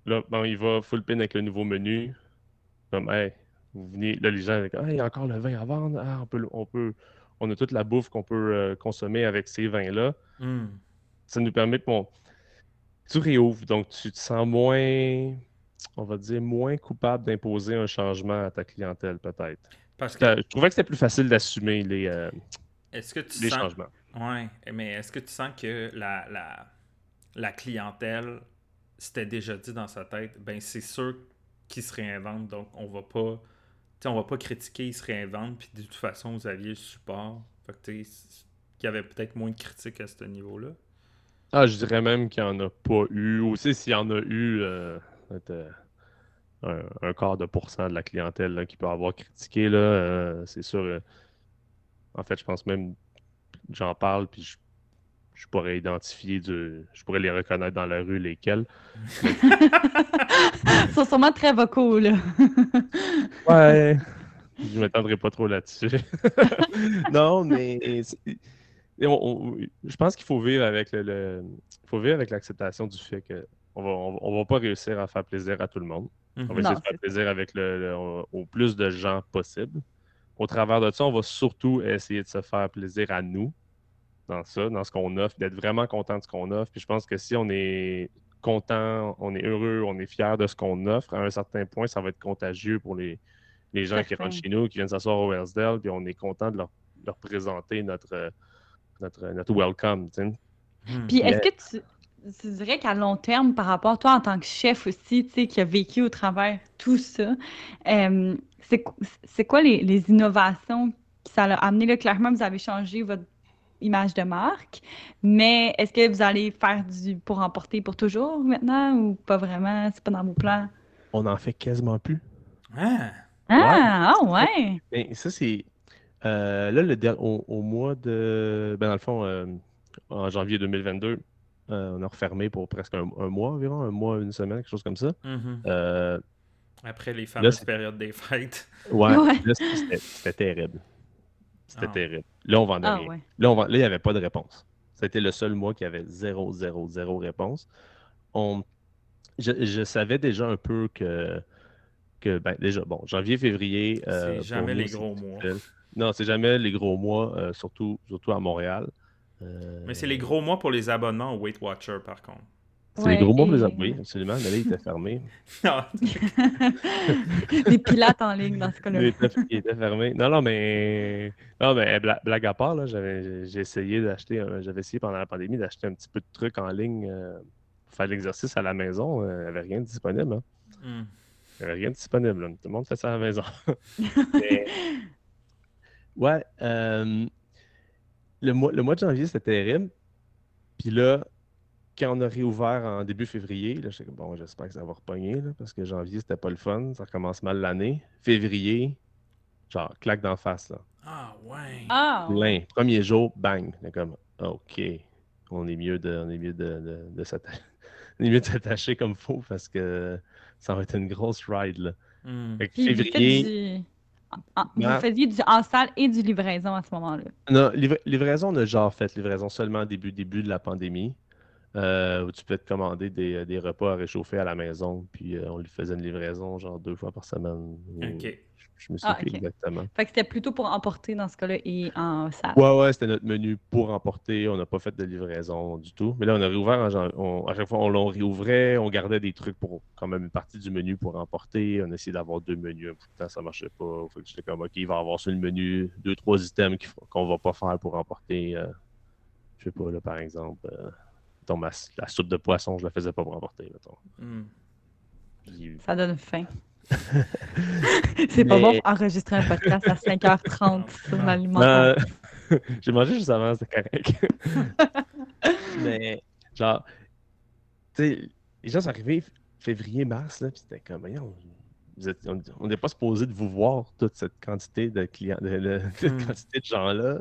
Là, bon, il va full pin avec le nouveau menu. Comme, hey, vous venez. Là, les gens, ah, il y a encore le vin à vendre. Ah, on, peut, on, peut, on a toute la bouffe qu'on peut euh, consommer avec ces vins-là. Hmm. Ça nous permet que bon, tu réouvres. Donc, tu te sens moins, on va dire, moins coupable d'imposer un changement à ta clientèle, peut-être? Parce que, Je trouvais que c'était plus facile d'assumer les, euh, est-ce que tu les sens... changements. Ouais, mais est-ce que tu sens que la, la, la clientèle c'était déjà dit dans sa tête, ben c'est sûr qu'il se réinvente, donc on va pas. on va pas critiquer, il se réinvente, puis de toute façon, vous aviez le support. Fait que qu'il y avait peut-être moins de critiques à ce niveau-là. Ah, je dirais même qu'il n'y en a pas eu. Aussi, s'il y en a eu, euh, peut-être, euh, un, un quart de pourcent de la clientèle là, qui peut avoir critiqué, là, euh, c'est sûr. euh, en fait, je pense même, j'en parle, puis je, je pourrais identifier, du, je pourrais les reconnaître dans la rue, lesquels. *laughs* Ils sont sûrement très vocaux, là. *laughs* Ouais. Je ne m'étendrai pas trop là-dessus. *laughs* non, mais c'est- et on- on- je pense qu'il faut vivre avec le, le- il faut vivre avec l'acceptation du fait que on va, on, on va pas réussir à faire plaisir à tout le monde. On va Mhm. essayer Non, de faire plaisir avec le, le- au plus de gens possible. Au travers de ça, on va surtout essayer de se faire plaisir à nous dans ça, dans ce qu'on offre, d'être vraiment content de ce qu'on offre. Puis je pense que si on est content, on est heureux, on est fier de ce qu'on offre, à un certain point, ça va être contagieux pour les, les gens qui rentrent chez nous, qui viennent s'asseoir au Wellsdale, puis on est content de leur, leur présenter notre, notre, notre welcome. Puis est-ce que tu, tu dirais qu'à long terme, par rapport à toi en tant que chef aussi, tu sais, qui a vécu au travers tout ça, euh, c'est qu- c'est quoi les, les innovations que ça a amené? Là, clairement, vous avez changé votre image de marque, mais est-ce que vous allez faire du pour emporter pour toujours maintenant ou pas vraiment? C'est pas dans vos plans? On n'en fait quasiment plus. Ah! Ah, ah ouais! Ben, ça, c'est. euh, là, le au, au mois de. Ben, dans le fond, euh, en janvier 2022, euh, on a refermé pour presque un, un mois environ, un mois, une semaine, quelque chose comme ça. Mhm. Euh, Après les fameuses périodes des fêtes. ouais, Ouais. là, c'était terrible. C'était Ah. terrible. Là, on vendait Ah rien. ouais. Là, on vend- là, il n'y avait pas de réponse. C'était le seul mois qui avait zéro, zéro, zéro réponse. On... Je, je savais déjà un peu que, que ben, déjà, bon, janvier, février. euh, C'est jamais nous, les gros mois. Non, c'est jamais les gros mois, surtout, surtout à Montréal. Euh, Mais c'est les gros mois pour les abonnements au Weight Watcher, par contre. C'est les gros mois pour les et- abonnés, absolument. Mais là, il était fermé. *laughs* Non, *laughs* Les pilates en ligne dans ce cas-là. il était fermé. Non, non, mais. Non, mais bla- blague à part, là, j'avais, j'ai essayé d'acheter. un- J'avais essayé pendant la pandémie d'acheter un petit peu de trucs en ligne euh, pour faire l'exercice à la maison. euh, Il n'y avait rien de disponible. hein. Hmm. Il n'y avait rien de disponible. là. Tout le monde fait ça à la maison. *laughs* Mais- Ouais. euh, le, mois, le mois de janvier, c'était terrible. Puis là, quand on a réouvert en début février, là, j'étais comme, bon, j'espère que ça va repogner, là, parce que janvier, c'était pas le fun. Ça recommence mal l'année. Février, genre, claque d'en face, là. Ah, ouais. Ah. Plein. Premier jour, bang. On est comme, OK, on est mieux de, on est mieux de, de, de s'atta- *laughs* on est mieux de s'attacher comme faut parce que ça va être une grosse ride, là. Fait que faites février. En- vous faisiez du en salle et du livraison à ce moment-là. Non, livra- livraison, on a genre fait livraison seulement début, début de la pandémie, euh, où tu peux te commander des, des repas à réchauffer à la maison, puis euh, on lui faisait une livraison genre deux fois par semaine. ou- Ok. Je, me suis Ah, plus exactement. Fait que c'était plutôt pour emporter dans ce cas-là et en salle. Ouais, ouais, c'était notre menu pour emporter. On n'a pas fait de livraison du tout. Mais là, on a réouvert. en jan- on- à chaque fois, on l'on réouvrait. On gardait des trucs pour quand même une partie du menu pour emporter. On essayait d'avoir deux menus. Un bout de temps, ça marchait pas. Fait que j'étais comme, OK, il va y avoir sur le menu deux, trois items qu'on va pas faire pour emporter. euh, je sais pas, là, par exemple. euh, la soupe de poisson, je la faisais pas pour emporter. mettons. Hmm. Ça donne faim. *laughs* C'est pas bon pour enregistrer un podcast à 5h30 *laughs* sur l'alimentation. Euh, *laughs* J'ai mangé juste avant, c'était correct. Mais, genre, tu sais, les gens sont arrivés f- février, mars, là, puis c'était comme, voyons, vous êtes- on on n'est pas supposé de vous voir toute cette quantité de clients, de, de- cette Hmm. quantité de gens-là.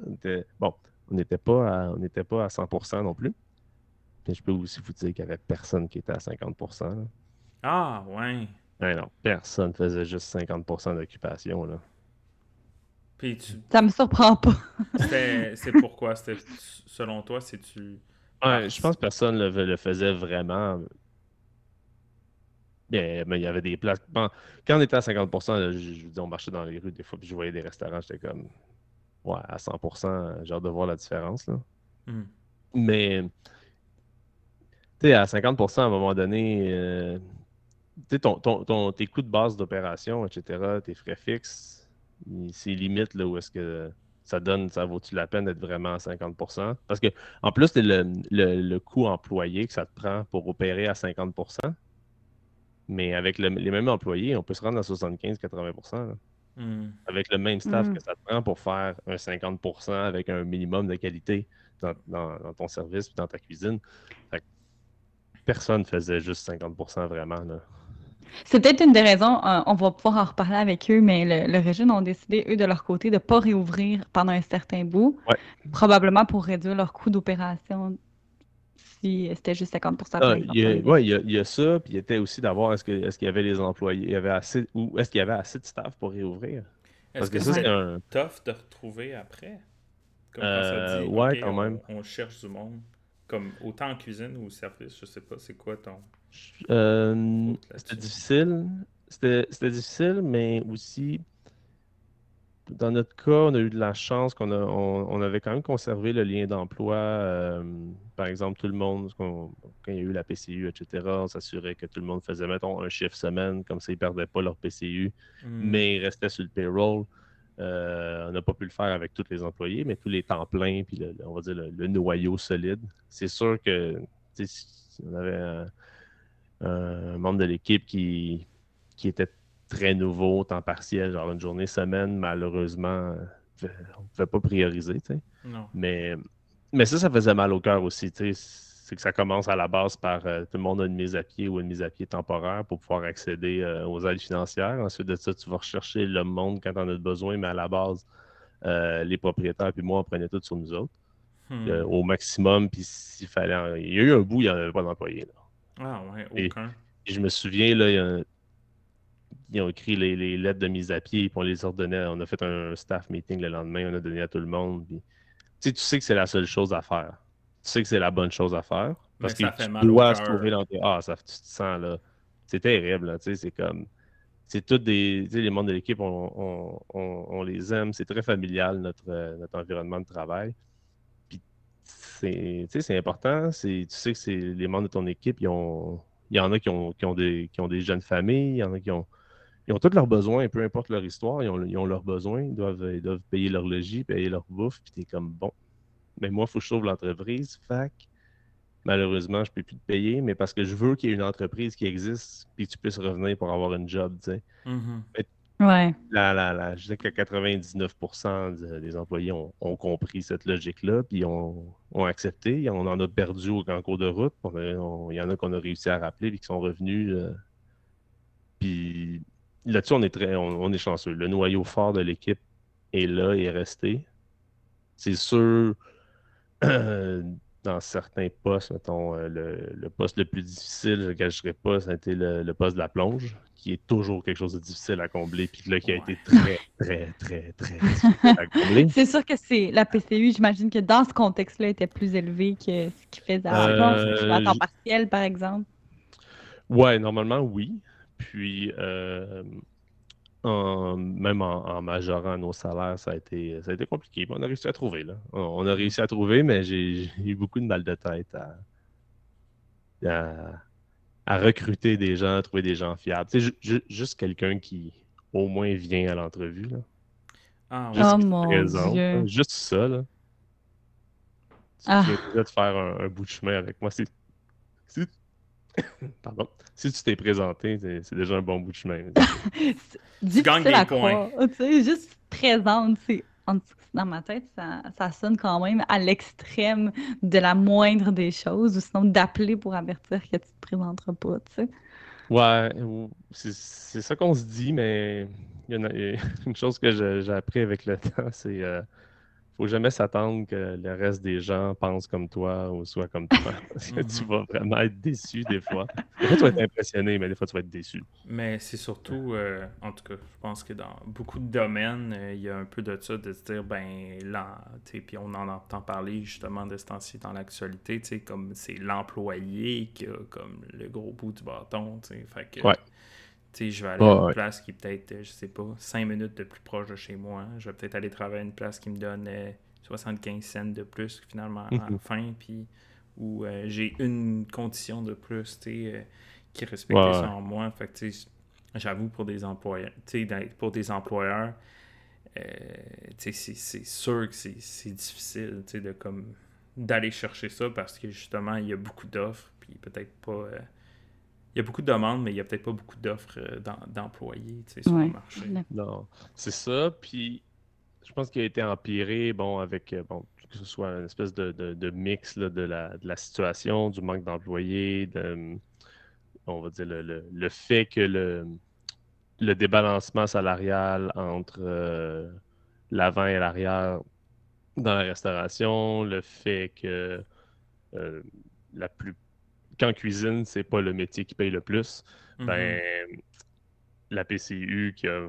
Bon, on n'était pas, à- on n'était pas à 100% non plus. Mais je peux aussi vous dire qu'il n'y avait personne qui était à 50%. là. Ah, ouais. Ouais, non, personne faisait juste 50% d'occupation. là. Puis tu... Ça me surprend pas. c'est pourquoi? C'était, selon toi, c'est-tu... Ouais, je pense que personne le, le faisait vraiment. Bien, mais il y avait des places. Bon, quand on était à 50%, là, je, je dis, on marchait dans les rues des fois, puis je voyais des restaurants, j'étais comme, ouais, à 100%, j'ai hâte de voir la différence. Là. Hmm. Mais, tu sais, à 50%, à un moment donné, euh, tu ton, ton- ton- tes coûts de base d'opération, etc., tes frais fixes, c'est limite là où est-ce que ça donne, ça vaut-tu la peine d'être vraiment à 50% Parce que, en plus, c'est le, le, coût employé que ça te prend pour opérer à 50% Mais avec les mêmes employés, on peut se rendre à 75-80% hmm. Avec le même staff hmm. que ça te prend pour faire un 50% avec un minimum de qualité dans, ton service et dans ta cuisine. personne ne faisait juste 50% vraiment. Là. C'est peut-être une des raisons, euh, on va pouvoir en reparler avec eux, mais le, le régime ont décidé, eux, de leur côté, de ne pas réouvrir pendant un certain bout, probablement pour réduire leur coût d'opération si c'était juste 50 ah, Oui, il y, a ça, puis il y était aussi d'avoir est-ce qu'il est y avait les employés, il y avait assez, ou est-ce qu'il y avait assez de staff pour réouvrir? Est-ce que, ça, c'est un... tough de retrouver après? Comme euh, ouais, quand on, même. On cherche du monde. Comme autant en cuisine ou au service, je sais pas, c'est quoi ton. Euh, c'était difficile. C'était difficile, mais aussi, dans notre cas, on a eu de la chance qu'on on, avait quand même conservé le lien d'emploi. Euh, par exemple, tout le monde, quand il y a eu la PCU, etc., on s'assurait que tout le monde faisait, mettons, un chiffre semaine, comme ça, ils ne perdaient pas leur PCU, hmm. mais ils restaient sur le payroll. Euh, on n'a pas pu le faire avec tous les employés, mais tous les temps pleins, puis on va dire le, noyau solide. C'est sûr que si on avait un, membre de l'équipe qui, qui était très nouveau, temps partiel, genre une journée, semaine, malheureusement, on ne pouvait pas prioriser. Mais, mais ça, ça faisait mal au cœur aussi c'est que ça commence à la base par euh, tout le monde a une mise à pied ou une mise à pied temporaire pour pouvoir accéder euh, aux aides financières. Ensuite de ça, tu vas rechercher le monde quand tu en as besoin, mais à la base, euh, les propriétaires puis moi, on prenait tout sur nous autres. Hmm. au maximum, puis s'il fallait. Il y a eu un bout, il n'y en avait pas d'employés. Ah ouais, aucun. Et, je me souviens, là, ils ont écrit les, lettres de mise à pied, puis on les ordonnait. On a fait un staff meeting le lendemain, on a donné à tout le monde. tu sais que c'est la seule chose à faire sais que c'est la bonne chose à faire. Parce que tu dois se trouver dans tes. Ah, ça, tu te sens là. C'est terrible, là. Tu sais, c'est comme. C'est tous des. Tu sais, les membres de l'équipe, on, on, on, les aime. C'est très familial, notre, notre environnement de travail. Puis, c'est, c'est important. Tu sais que c'est les membres de ton équipe, ils ont, il y en a qui ont, qui ont, des, qui ont des jeunes familles, il y en a qui ont, ils ont tous leurs besoins, peu importe leur histoire, ils ont, ils ont leurs besoins, ils doivent, ils doivent payer leur logis, payer leur bouffe, puis t'es comme bon, mais moi, il faut que je sauve l'entreprise. Fac, malheureusement, je ne peux plus te payer, mais parce que je veux qu'il y ait une entreprise qui existe puis que tu puisses revenir pour avoir une job, tu sais. Mm-hmm. Ouais. Là, là, là, je dis que 99% des employés ont, compris cette logique-là, puis ont, ont, accepté. On en a perdu en cours de route. il y en a qu'on a réussi à rappeler, puis qui sont revenus. Euh, puis là-dessus, on est très, on, est chanceux. Le noyau fort de l'équipe est là et est resté. C'est sûr, *clears throat* dans certains postes, mettons, euh, le, poste le plus difficile, je ne cacherai pas, c'était le, le, poste de la plonge, qui est toujours quelque chose de difficile à combler, puis là, qui a été très, très, très, très *laughs* difficile à combler. C'est sûr que c'est la PCU, j'imagine que dans ce contexte-là, était plus élevé que ce qui faisait avant, euh, à temps partiel, par exemple. Ouais, normalement, oui. Puis, euh, même en, majorant nos salaires, ça a, été, ça a été compliqué. on a réussi à trouver. Là. On, a réussi à trouver, mais j'ai eu beaucoup de mal de tête à, à, recruter des gens, à trouver des gens fiables. juste quelqu'un qui au moins vient à l'entrevue. Ah, juste oh mon Dieu. Juste ça. Là. Tu ah. de faire un, bout de chemin avec moi. C'est *coughs* Pardon? Si tu t'es présenté, c'est déjà un bon bout de chemin. *laughs* tu gagnes des points. *laughs* Tu sais, juste présente, c'est dans ma tête, ça, ça, sonne quand même à l'extrême de la moindre des choses, ou sinon d'appeler pour avertir que tu te présenteras pas, tu sais. Ouais, c'est ça qu'on se dit, mais il y, a *laughs* une chose que j'ai appris avec le temps, c'est euh, faut jamais s'attendre que le reste des gens pensent comme toi ou soient comme toi. *laughs* Parce que tu mhm. vas vraiment être déçu des fois. *laughs* Des fois, tu vas être impressionné, mais des fois, tu vas être déçu. Mais c'est surtout, euh, en tout cas, je pense que dans beaucoup de domaines, euh, il y a un peu de ça, de se dire, ben, là, puis on en entend parler justement de ce temps-ci dans l'actualité, comme c'est l'employé qui a comme le gros bout du bâton. Fait que, ouais je vais aller à une place qui est peut-être, euh, je sais pas, 5 minutes de plus proche de chez moi. Je vais peut-être aller travailler à une place qui me donne 75 euh, cents de plus finalement à la mhm. fin, puis où euh, j'ai une condition de plus qui est respectée moi. Fait j'avoue, pour des employeurs, pour des employeurs c'est sûr que c'est difficile de comme d'aller chercher ça parce que justement, il y a beaucoup d'offres, puis peut-être pas. Il y a beaucoup de demandes, mais il n'y a peut-être pas beaucoup d'offres d'employés sur le marché. Non, c'est ça. Puis je pense qu'il a été empiré, bon, avec, bon, que ce soit une espèce de, mix de, la, situation, du manque d'employés, de, on va dire le, fait que le, le débalancement salarial entre euh, l'avant et l'arrière dans la restauration, le fait que euh, la plus qu'en cuisine, c'est pas le métier qui paye le plus, ben mm-hmm. la PCU qui a,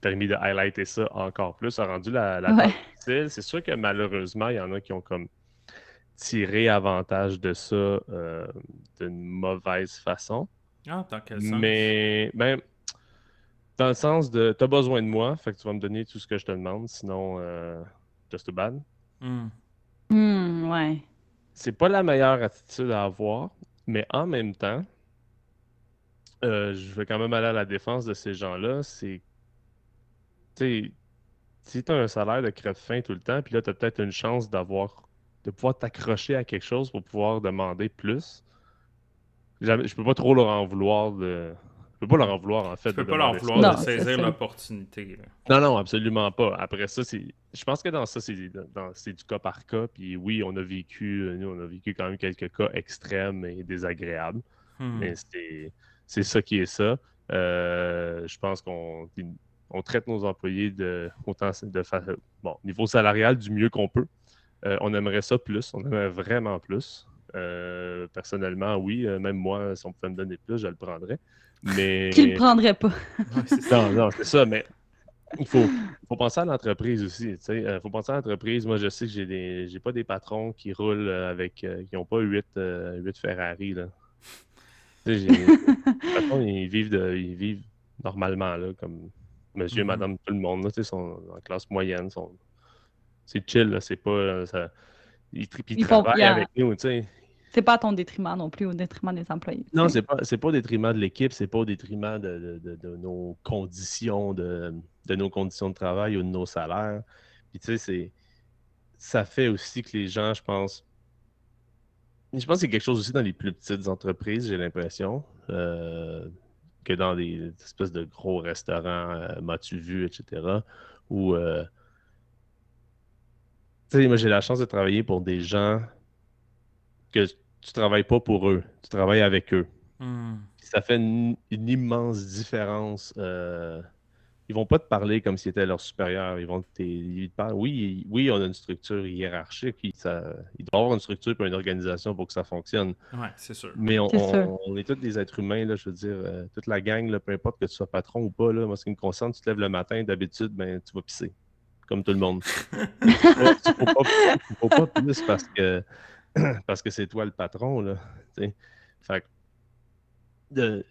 permis de highlighter ça encore plus, a rendu la, la C'est sûr que malheureusement, il y en a qui ont comme tiré avantage de ça euh, d'une mauvaise façon. Ah, dans quel sens? Mais ben, dans le sens de t'as besoin de moi, fait que tu vas me donner tout ce que je te demande, sinon euh, just too bad. Hmm, ouais. C'est pas la meilleure attitude à avoir, mais en même temps, euh, je vais quand même aller à la défense de ces gens-là. C'est tu si tu as un salaire de crève-fin tout le temps, puis là, tu as peut-être une chance d'avoir de pouvoir t'accrocher à quelque chose pour pouvoir demander plus. Je peux pas trop leur en vouloir de. Je peux pas leur en vouloir, en fait. Je peux pas leur vouloir de saisir l'opportunité. Non, non, absolument pas. Après ça, c'est. Je pense que dans ça, c'est du cas par cas. Puis oui, on a vécu, nous, on a vécu quand même quelques cas extrêmes et désagréables. Hmm. Mais c'est ça qui est ça. Euh, je pense qu'on on traite nos employés de, autant de bon, niveau salarial du mieux qu'on peut. Euh, on aimerait ça plus, on aimerait vraiment plus. Euh, personnellement, oui, même moi, si on pouvait me donner plus, je le prendrais. Mais... Qui le prendrait pas? non, non, c'est ça, mais il faut, faut penser à l'entreprise aussi. Il faut penser à l'entreprise. Moi, je sais que j'ai des j'ai pas des patrons qui roulent avec qui n'ont pas 8, 8 Ferrari. Là. *laughs* les patrons, ils vivent, de, ils vivent normalement, là, comme monsieur, mm-hmm. madame, tout le monde, là, sont en classe moyenne. Sont... C'est chill, c'est pas. Euh, ça... Ils, travaillent avec nous, tu sais. C'est pas à ton détriment non plus, au détriment des employés. Non, c'est pas, pas au détriment de l'équipe, c'est pas au détriment de, de, nos conditions de, nos conditions de travail ou de nos salaires. Puis tu sais, c'est ça fait aussi que les gens, je pense, je pense que c'est quelque chose aussi dans les plus petites entreprises, j'ai l'impression. Euh, que dans des espèces de gros restaurants, euh, m'as-tu vu, etc. Où, euh, tu sais, moi, j'ai la chance de travailler pour des gens que tu travailles pas pour eux, tu travailles avec eux. Hmm. Ça fait une, immense différence. Euh, ils vont pas te parler comme si c'était leur supérieur. Ils vont te, parler. Oui, oui, on a une structure hiérarchique. Ça, il doit y avoir une structure et une organisation pour que ça fonctionne. Oui, c'est sûr. Mais on, est tous des êtres humains, là, je veux dire, euh, toute la gang, là, peu importe que tu sois patron ou pas, là, moi, ce qui me concerne, tu te lèves le matin, d'habitude, ben, tu vas pisser. Comme tout le monde. *laughs* tu ne faut, pas plus parce que *clears throat* parce que c'est toi le patron. Là, fait de,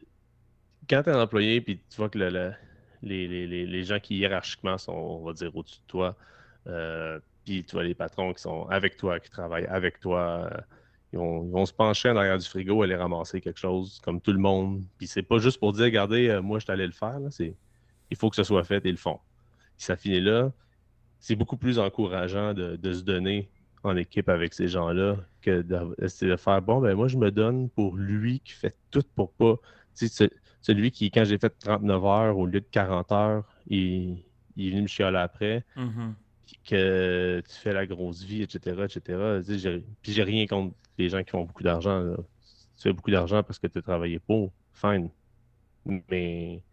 quand tu es un employé puis tu vois que le les, gens qui hiérarchiquement sont, on va dire, au-dessus de toi. Euh, puis tu vois les patrons qui sont avec toi, qui travaillent avec toi. Euh, ils, vont, se pencher en arrière du frigo, aller ramasser quelque chose, comme tout le monde. Puis c'est pas juste pour dire, regardez, euh, moi, je t'allais le faire. il faut que ce soit fait et ils le font. Si ça finit là, c'est beaucoup plus encourageant de, se donner en équipe avec ces gens-là que de, de, faire bon, ben moi, je me donne pour lui qui fait tout pour pas. Celui qui, quand j'ai fait 39 heures au lieu de 40 heures, il, est venu me chialer après. Mm-hmm. que tu fais la grosse vie, etc. etc. Puis j'ai rien contre les gens qui font beaucoup d'argent. Tu fais beaucoup d'argent parce que tu as travaillé pour, fine. Mais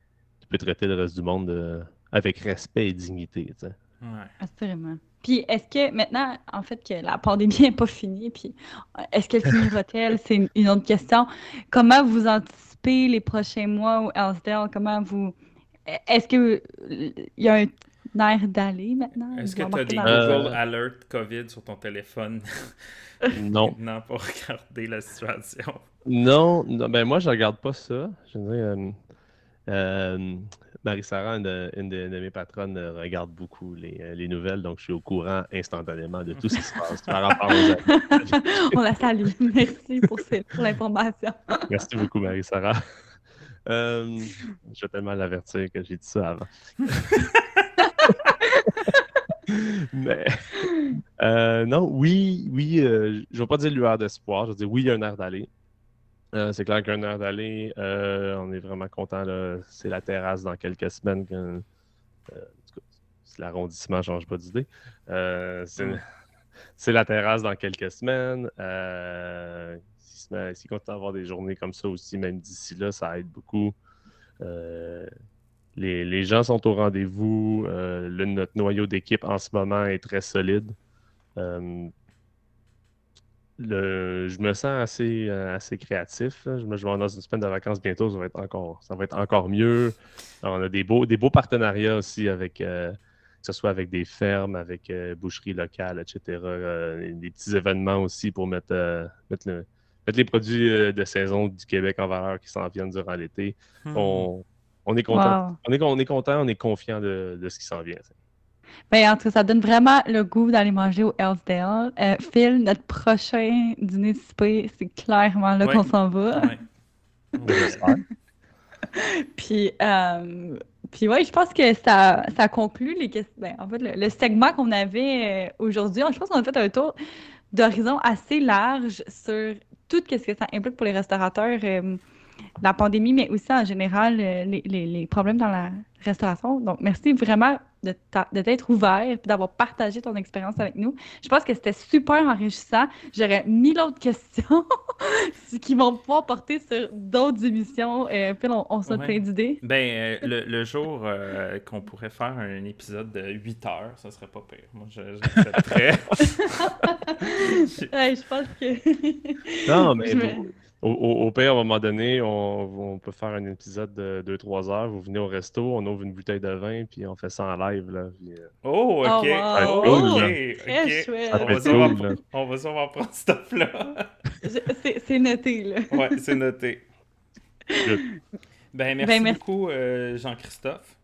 tu peux traiter le reste du monde avec respect et dignité. Ouais. Absolument. Puis est-ce que maintenant, en fait, que la pandémie n'est pas finie, puis est-ce qu'elle finira-t-elle? C'est une, autre question. Comment vous anticipez les prochains mois au Elsdale? Comment vous. Est-ce qu'il y a un air d'aller maintenant? Est-ce que tu as des Google Alert COVID sur ton téléphone? *laughs* non. *laughs* non, pour regarder la situation. Non, non ben moi, je regarde pas ça. Je veux dire, euh, euh, Marie-Sara, une, de, mes patronnes, euh, regarde beaucoup les, les, nouvelles, donc je suis au courant instantanément de tout ce qui se passe par rapport aux *laughs* On la salue. Merci pour, pour l'information. Merci beaucoup, Marie-Sara. Euh, je vais tellement l'avertir que j'ai dit ça avant. *laughs* Mais euh, non, oui, oui, euh, je ne vais pas dire lueur d'espoir, je vais dire oui, il y a un air d'aller. Euh, c'est clair qu'il y a un air d'aller. on est vraiment content. C'est la terrasse dans quelques semaines. si l'arrondissement ne change pas d'idée. c'est la terrasse dans quelques semaines. S'il continue à avoir des journées comme ça aussi, même d'ici là, ça aide beaucoup. Les, gens sont au rendez-vous. Euh, notre noyau d'équipe en ce moment est très solide. Euh, je me sens assez, euh, assez créatif. Je me vois dans une semaine de vacances bientôt, ça va être encore, ça va être encore mieux. on a des beaux, des beaux partenariats aussi avec, que ce soit avec des fermes, avec boucheries locales, etc. des petits événements aussi pour mettre, mettre, les produits de saison du Québec en valeur qui s'en viennent durant l'été. Hmm. On, on est content. On, est, on est content, on est confiant de, ce qui s'en vient. Ben, en tout cas, ça donne vraiment le goût d'aller manger au Elfdale. Euh, Phil, notre prochain dîner souper, c'est clairement là qu'on s'en va. *laughs* puis, euh, puis ouais, je pense que ça, ça conclut les questions. Ben, en fait, le, segment qu'on avait euh, aujourd'hui, je pense qu'on a fait un tour d'horizon assez large sur tout ce que ça implique pour les restaurateurs la pandémie, mais aussi en général euh, les, les, problèmes dans la restauration. Donc, merci vraiment de t'être ouvert et d'avoir partagé ton expérience avec nous. Je pense que c'était super enrichissant. J'aurais mille autres questions *laughs* qui vont pouvoir porter sur d'autres émissions. Euh, puis on, on plein d'idées. Ben, euh, le, jour qu'on pourrait faire un épisode de 8 heures, ça serait pas pire. Moi, j'accepterais. *laughs* *laughs* ouais, je pense que. non, mais. Au, pire, à un moment donné, on, peut faire un épisode de 2-3 heures. Vous venez au resto, on ouvre une bouteille de vin, puis on fait ça en live. Là, euh, Oh, ok. Oh, oh, ok. On, va cool, *laughs* on va savoir prendre ce stuff-là. c'est noté, là. ouais, c'est noté. Ben, merci, ben, beaucoup, euh, Jean-Christophe.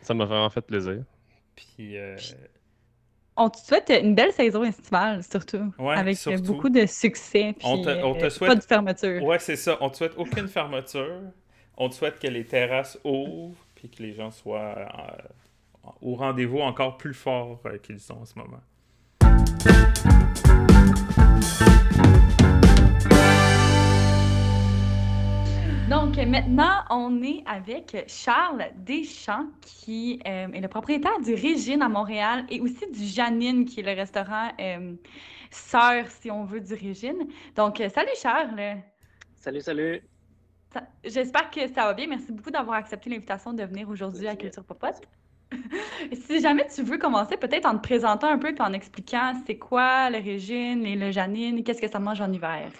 Ça m'a vraiment fait plaisir. Puis, euh, on te souhaite une belle saison estivale, surtout. avec beaucoup de succès. Puis, on te, euh, souhaite... Pas de fermeture. Ouais, c'est ça. On te souhaite aucune fermeture. On te souhaite que les terrasses ouvrent puis que les gens soient euh, au rendez-vous encore plus fort euh, qu'ils sont en ce moment. Donc maintenant, on est avec Charles Deschamps, qui euh, est le propriétaire du Régine à Montréal et aussi du Janine, qui est le restaurant euh, sœur, si on veut, du Régine. Donc, euh, salut Charles. Salut, salut. J'espère que ça va bien. Merci beaucoup d'avoir accepté l'invitation de venir aujourd'hui à Culture Popote. *laughs* si jamais tu veux commencer, peut-être en te présentant un peu et en expliquant c'est quoi le Régine et le Janine, qu'est-ce que ça mange en hiver.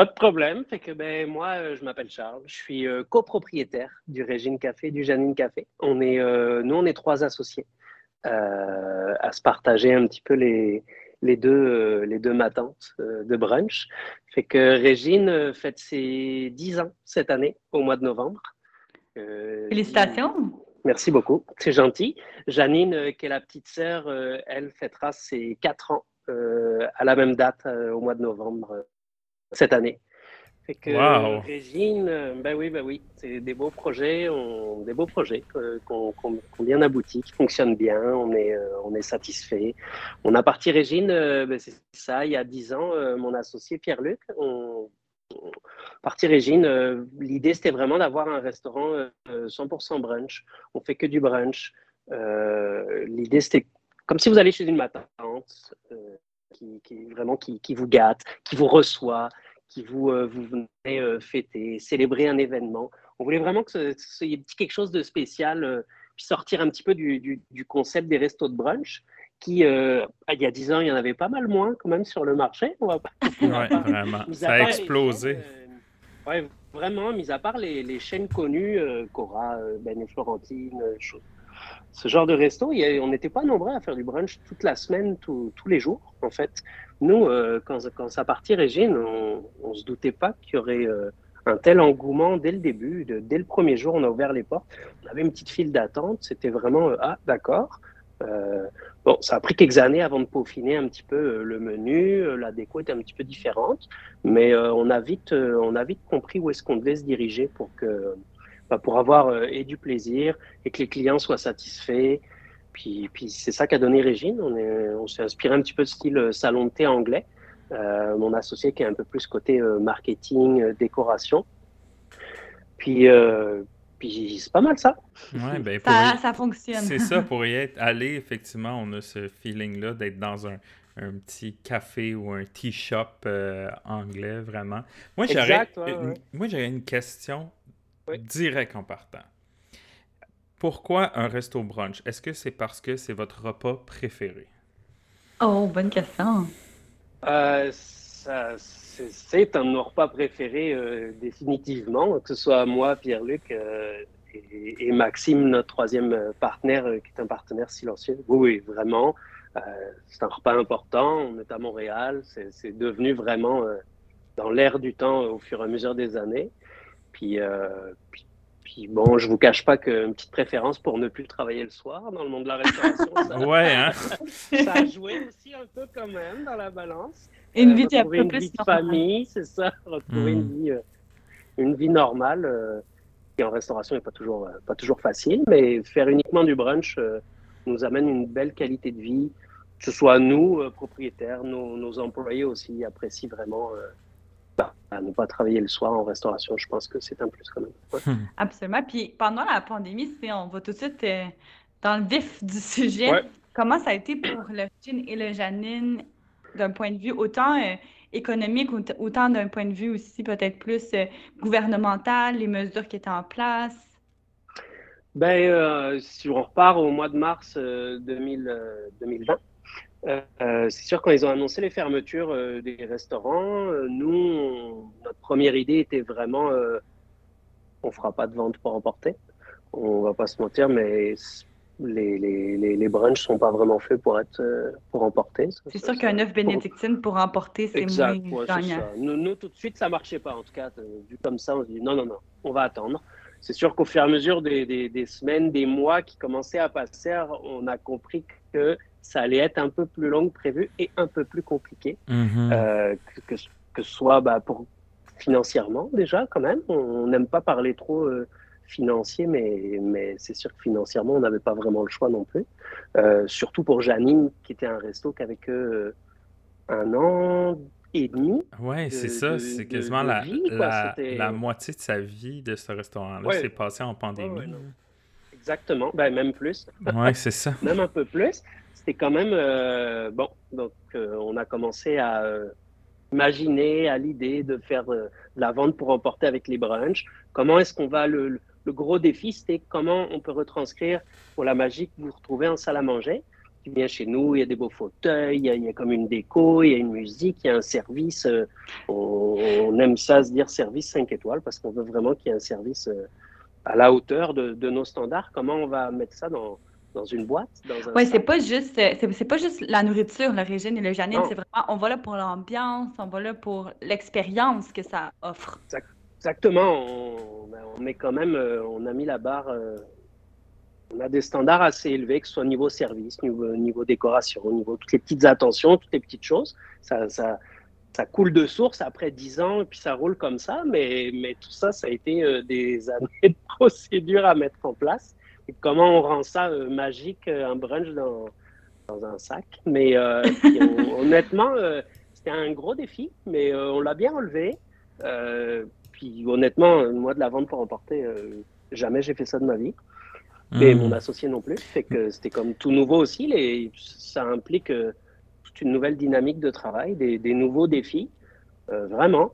Pas de problème. Fait que ben moi, euh, je m'appelle Charles. Je suis euh, copropriétaire du Régine Café, du Janine Café. On est, euh, nous, on est trois associés à se partager un petit peu les, les deux, les deux matantes de brunch. Fait que Régine fête ses 10 ans cette année, au mois de novembre. Félicitations. Merci beaucoup, c'est gentil. Janine, qui est la petite sœur, elle fêtera ses 4 ans à la même date, au mois de novembre cette année. Fait que Régine, euh, ben oui, ben oui, c'est des beaux projets, on, des beaux projets euh, qu'on qu bien abouti, qui fonctionnent bien, on est, euh, on est satisfait. On a parti Régine, ben c'est ça, il y a dix ans, mon associé Pierre-Luc, on, parti Régine, l'idée c'était vraiment d'avoir un restaurant 100% brunch. On fait que du brunch. l'idée c'était comme si vous allez chez une matante qui, vraiment qui, qui, vous gâte, qui vous reçoit, qui vous, euh, vous venez euh, fêter, célébrer un événement. On voulait vraiment que ce, soit quelque chose de spécial, euh, puis sortir un petit peu du, du, concept des restos de brunch, qui, il y a dix ans, il y en avait pas mal moins quand même sur le marché. On va pas, *laughs* vraiment. Ça a explosé. Oui, vraiment, mis à part les, les chaînes connues, Cora, Ben et Florentine, ce genre de resto, on n'était pas nombreux à faire du brunch toute la semaine, tous les jours, en fait. Nous, euh, quand, quand, ça partit, Régine, on ne se doutait pas qu'il y aurait euh, un tel engouement dès le début. dès le premier jour, on a ouvert les portes. On avait une petite file d'attente. C'était vraiment, euh, ah, d'accord. bon, ça a pris quelques années avant de peaufiner un petit peu le menu. La déco était un petit peu différente. Mais on, a vite, on a vite compris où est-ce qu'on devait se diriger pour que bah, pour avoir euh, et du plaisir et que les clients soient satisfaits. puis, puis c'est ça qu'a donné Régine. On, est, on s'est inspiré un petit peu de style salon de thé anglais. mon associé qui est un peu plus côté marketing, décoration. Puis, puis c'est pas mal ça. Ouais, ben, ça, ça, fonctionne. C'est ça, pour y être *laughs* allé, effectivement, on a ce feeling-là d'être dans un, un petit café ou un tea shop euh, anglais, vraiment. Moi, j'aurais moi, j'aurais une question directe en partant. Pourquoi un resto brunch? Est-ce que c'est parce que c'est votre repas préféré? Oh, bonne question. Euh, c'est un de nos repas préférés euh, définitivement, que ce soit moi, Pierre-Luc et, et, Maxime, notre troisième partenaire, qui est un partenaire silencieux. Oui, oui, vraiment. Euh, c'est un repas important. On est à Montréal. C'est devenu vraiment euh, dans l'air du temps au fur et à mesure des années. Puis, euh, puis, puis, bon, je vous cache pas qu'une petite préférence pour ne plus travailler le soir dans le monde de la restauration. Ça, *laughs* ouais, hein? *laughs* ça a joué aussi un peu quand même dans la balance. une vie, un peu une vie de famille, c'est ça. Retrouver une, hmm. vie, une vie normale qui en restauration n'est pas toujours, pas toujours facile, mais faire uniquement du brunch nous amène une belle qualité de vie, que ce soit nous, euh, propriétaires, nos, employés aussi apprécient vraiment euh, bah, ne pas travailler le soir en restauration. Je pense que c'est un plus quand même. Hmm. Absolument. Puis pendant la pandémie, on va tout de suite euh, dans le vif du sujet. Comment ça a été pour le Chine et le Janine d'un point de vue autant économique, autant d'un point de vue aussi peut-être plus gouvernemental, les mesures qui étaient en place? Ben, euh, si on repart au mois de mars 2020, euh, euh, c'est sûr quand ils ont annoncé les fermetures des restaurants, nous, notre première idée était vraiment, on fera pas de vente pour emporter. On va pas se mentir, mais les, les, les, brunchs sont pas vraiment faits pour être pour emporter. C'est sûr qu'un œuf bénédictine pour emporter, c'est moins gagnant. Nous, nous, tout de suite, ça marchait pas. En tout cas, vu comme ça, on se dit non, non, non, on va attendre c'est sûr qu'au fur et à mesure des, semaines, des mois qui commençaient à passer, on a compris que ça allait être un peu plus long que prévu et un peu plus compliqué, mm-hmm. euh, que, que, ce soit bah, pour financièrement déjà quand même. On n'aime pas parler trop euh, financier, mais, mais c'est sûr que financièrement, on n'avait pas vraiment le choix non plus. Euh, surtout pour Janine, qui était un resto que un an, et demi. Oui, c'est ça. C'est quasiment la, la, moitié de sa vie de ce restaurant-là. C'est passé en pandémie. Exactement. Ben, même plus. Oui, c'est ça. *laughs* même un peu plus. C'était quand même. Euh, bon, donc, euh, on a commencé à euh, imaginer, à l'idée de faire la vente pour emporter avec les brunchs. Comment est-ce qu'on va. Le, gros défi, c'était comment on peut retranscrire pour la magie que vous retrouvez en salle à manger qui vient chez nous, il y a des beaux fauteuils, il y a, comme une déco, il y a une musique, il y a un service. On, aime ça se dire service 5 étoiles parce qu'on veut vraiment qu'il y ait un service à la hauteur de, nos standards. Comment on va mettre ça dans, dans une boîte Oui, c'est pas juste c'est pas juste la nourriture, le régime et le Janine, c'est vraiment on va là pour l'ambiance, on va là pour l'expérience que ça offre. Exactement, on, on, met quand même, euh, on a mis la barre on a des standards assez élevés, que ce soit niveau service, niveau, niveau décoration, niveau toutes les petites attentions, toutes les petites choses. Ça, ça, ça coule de source après 10 ans et puis ça roule comme ça. Mais, mais tout ça, ça a été euh, des *laughs* années de procédure à mettre en place. Et comment on rend ça euh, magique, euh, un brunch dans, dans un sac. Mais *laughs* honnêtement, c'était un gros défi, mais on l'a bien relevé. puis honnêtement, moi, de la vente pour emporter, jamais j'ai fait ça de ma vie mais mon hmm. associé non plus. Fait que c'était comme tout nouveau aussi. Les, ça implique euh, toute une nouvelle dynamique de travail, des, des nouveaux défis, euh, vraiment.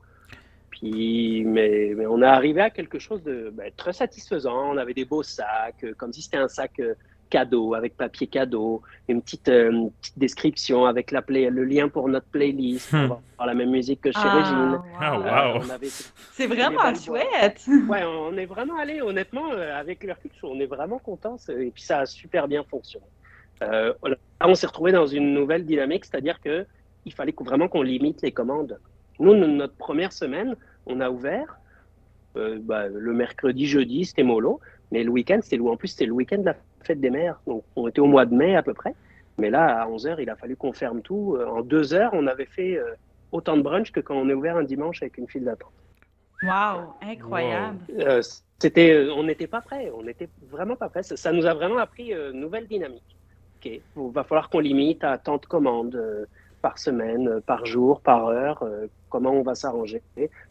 Puis, mais, mais, on est arrivé à quelque chose de ben, très satisfaisant. On avait des beaux sacs, euh, comme si c'était un sac cadeau, avec papier cadeau, une petite, euh, petite description avec la play, le lien pour notre playlist, hmm. on va la même musique que chez ah, Régine. Ah, wow. C'est vraiment chouette. Ouais, on est vraiment allé, honnêtement, euh, avec leur on est vraiment contents et puis ça a super bien fonctionné. Euh, on s'est retrouvé dans une nouvelle dynamique, c'est-à-dire que il fallait vraiment qu'on limite les commandes. Nous, notre première semaine, on a ouvert bah, le mercredi, jeudi, c'était mollo, mais le week-end, c'était en plus c'était le week-end de la fête des mères. Donc, on était au mois de mai à peu près. Mais là, à 11h, il a fallu qu'on ferme tout. Euh, en deux heures, on avait fait euh, autant de brunch que quand on est ouvert un dimanche avec une file d'attente. Waouh, incroyable. Euh, c'était, on n'était pas prêts, on n'était vraiment pas prêts. Ça, nous a vraiment appris une nouvelle dynamique. OK, il va falloir qu'on limite à tant de commandes par semaine, par jour, par heure. comment on va s'arranger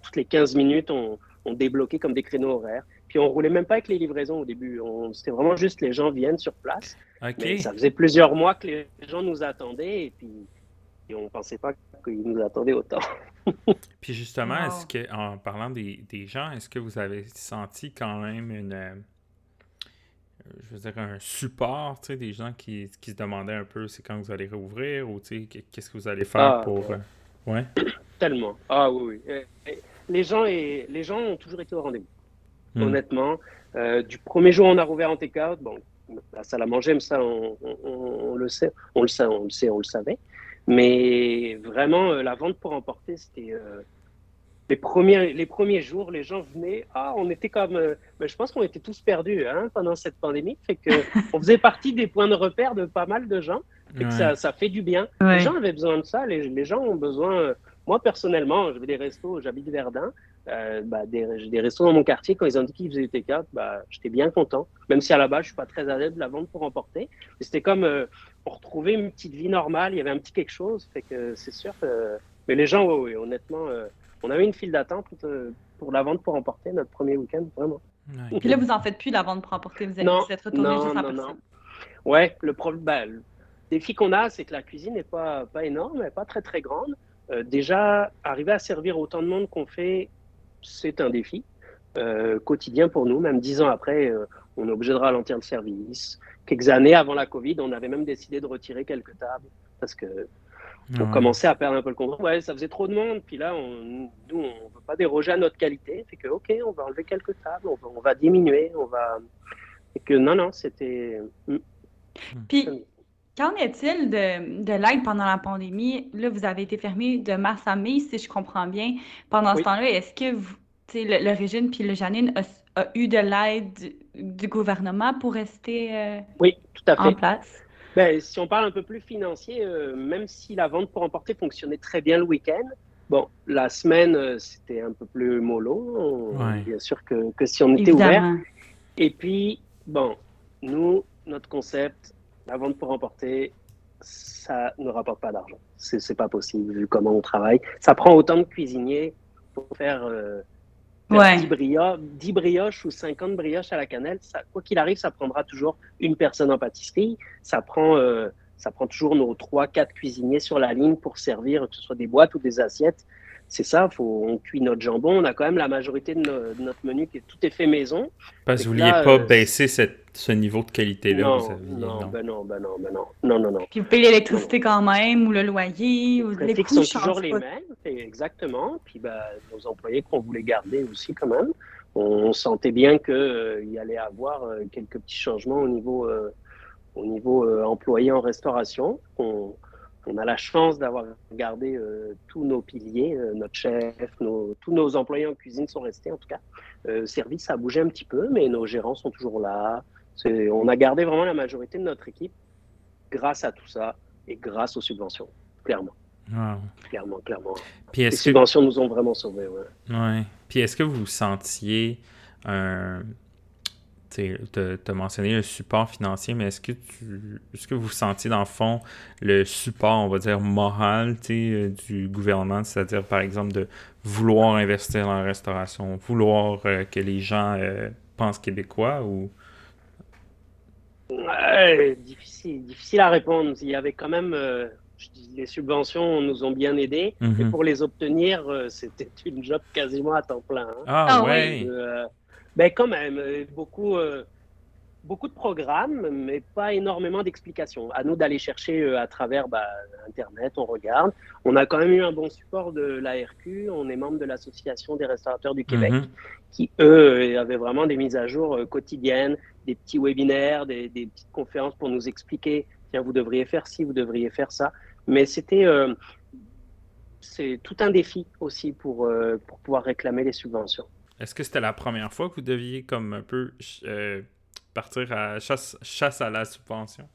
Toutes les 15 minutes, on, on débloquait comme des créneaux horaires. Puis on roulait même pas avec les livraisons au début. C'était vraiment juste les gens viennent sur place. ça faisait plusieurs mois que les gens nous attendaient et puis on ne pensait pas qu'ils nous attendaient autant. *laughs* puis justement, est-ce que en parlant des, gens, est-ce que vous avez senti quand même une euh, je veux dire un support, tu sais, des gens qui, se demandaient un peu c'est quand vous allez rouvrir ou tu sais qu'est-ce que vous allez faire ah, pour euh, ouais. *coughs* Tellement. Ah oui oui. Les gens et les gens ont toujours été au rendez-vous. Hmm. honnêtement. Euh, du premier jour, on a rouvert en take-out. Bon, la salle à manger, mais ça, on, le sait, on le sait, on le sait, on le savait. Mais vraiment, euh, la vente pour emporter, c'était euh, les premiers, les premiers jours, les gens venaient. Ah, on était comme, mais je pense qu'on était tous perdus hein, pendant cette pandémie. Fait que *laughs* on faisait partie des points de repère de pas mal de gens. Et que ça, ça, fait du bien. Les gens avaient besoin de ça. Les, les gens ont besoin. moi personnellement, je vais des restos. J'habite Verdun. Euh, bah, des, des restos dans mon quartier, quand ils ont dit qu'ils faisaient du take bah, j'étais bien content. Même si à la base, je suis pas très adepte de la vente pour emporter. C'était comme euh, pour retrouver une petite vie normale. Il y avait un petit quelque chose. Fait que c'est sûr Mais les gens, oui, honnêtement, euh, on avait une file d'attente pour la vente pour emporter notre premier week-end, vraiment. Et Puis là, vous en faites plus la vente pour emporter. Vous allez vous êtes retourné non, juste non, non. Ouais, le problème, bah, le défi qu'on a, c'est que la cuisine n'est pas, pas énorme, elle n'est pas très très grande. déjà, arriver à servir autant de monde qu'on fait c'est un défi euh, quotidien pour nous. Même dix ans après, euh, on est obligé de ralentir le service. Quelques années avant la Covid, on avait même décidé de retirer quelques tables parce que on commençait à perdre un peu le contrôle. Ouais, ça faisait trop de monde. Puis là, on, nous, on ne veut pas déroger à notre qualité. Fait que, OK, on va enlever quelques tables, on va, diminuer, on va. Et que non, non, c'était. Hmm. Puis, Qu'en est-il de, de l'aide pendant la pandémie? Là, vous avez été fermé de mars à mai, si je comprends bien. Pendant ce temps-là, est-ce que vous, le, le Régine puis le Janine a, eu de l'aide du, gouvernement pour rester euh, oui, tout à fait. en place? Ben, si on parle un peu plus financier, euh, même si la vente pour emporter fonctionnait très bien le week-end, bon, la semaine, euh, c'était un peu plus mollo, bien sûr que, que, si on était ouvert. Et puis, bon, nous, notre concept, la vente pour emporter, ça ne rapporte pas d'argent. C'est, c'est pas possible vu comment on travaille. Ça prend autant de cuisiniers pour faire, euh, 10, brioches, ou 50 brioches à la cannelle. Ça, quoi qu'il arrive, ça prendra toujours une personne en pâtisserie. Ça prend, euh, ça prend toujours nos 3-4 cuisiniers sur la ligne pour servir, que ce soit des boîtes ou des assiettes c'est ça, faut, on cuit notre jambon. On a quand même la majorité de, notre menu qui est tout est fait maison. Parce que vous vouliez pas euh, baisser ce niveau de qualité-là. Non, non, Ben non, ben non, ben non, non, non, non. Puis vous payez l'électricité quand même, ou le loyer, ou les, les coûts sont toujours les mêmes, exactement. Puis ben, nos employés qu'on voulait garder aussi quand même. On, sentait bien qu'il euh, y allait avoir euh, quelques petits changements au niveau, au niveau employé en restauration. On, on a la chance d'avoir gardé euh, tous nos piliers, euh, notre chef, tous nos employés en cuisine sont restés en tout cas. Euh, service a bougé un petit peu, mais nos gérants sont toujours là. On a gardé vraiment la majorité de notre équipe grâce à tout ça et grâce aux subventions, clairement. Clairement, clairement. Les subventions nous ont vraiment sauvés. Ouais. Puis est-ce que vous sentiez un tu as mentionné le support financier, mais est-ce que tu est-ce que vous sentiez dans le fond le support, on va dire, moral euh, du gouvernement, c'est-à-dire par exemple de vouloir investir dans la restauration, vouloir euh, que les gens euh, pensent québécois ou difficile, difficile à répondre. Il y avait quand même les subventions nous ont bien aidés, et mm-hmm. pour les obtenir, c'était une job quasiment à temps plein. Hein. Ah, ah ouais. Ben quand même, euh, beaucoup, euh, beaucoup de programmes, mais pas énormément d'explications. À nous d'aller chercher euh, à travers bah, Internet, on regarde. On a quand même eu un bon support de l'ARQ, on est membre de l'Association des restaurateurs du Québec, mhm. qui, eux, avaient vraiment des mises à jour quotidiennes, des petits webinaires, des, des, petites conférences pour nous expliquer, tiens, vous devriez faire ci, vous devriez faire ça. Mais c'était... c'est tout un défi aussi pour, pour pouvoir réclamer les subventions. Est-ce que c'était la première fois que vous deviez comme un peu euh, partir à chasse, chasse à la subvention?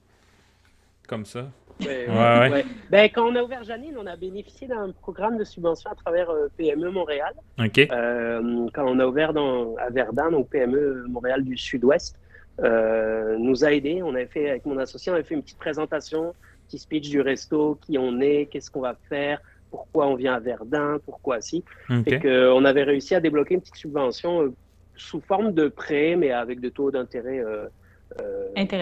Comme ça? ouais, ouais. Ben, quand on a ouvert Janine, on a bénéficié d'un programme de subvention à travers euh, PME Montréal. Euh, quand on a ouvert dans, à Verdun, donc PME Montréal du Sud-Ouest, nous a aidés. On avait fait, avec mon associé, on avait fait une petite présentation, petit speech du resto, qui on est, qu'est-ce qu'on va faire, pourquoi on vient à Verdun, pourquoi si. Et qu'on avait réussi à débloquer une petite subvention sous forme de prêt, mais avec des taux d'intérêt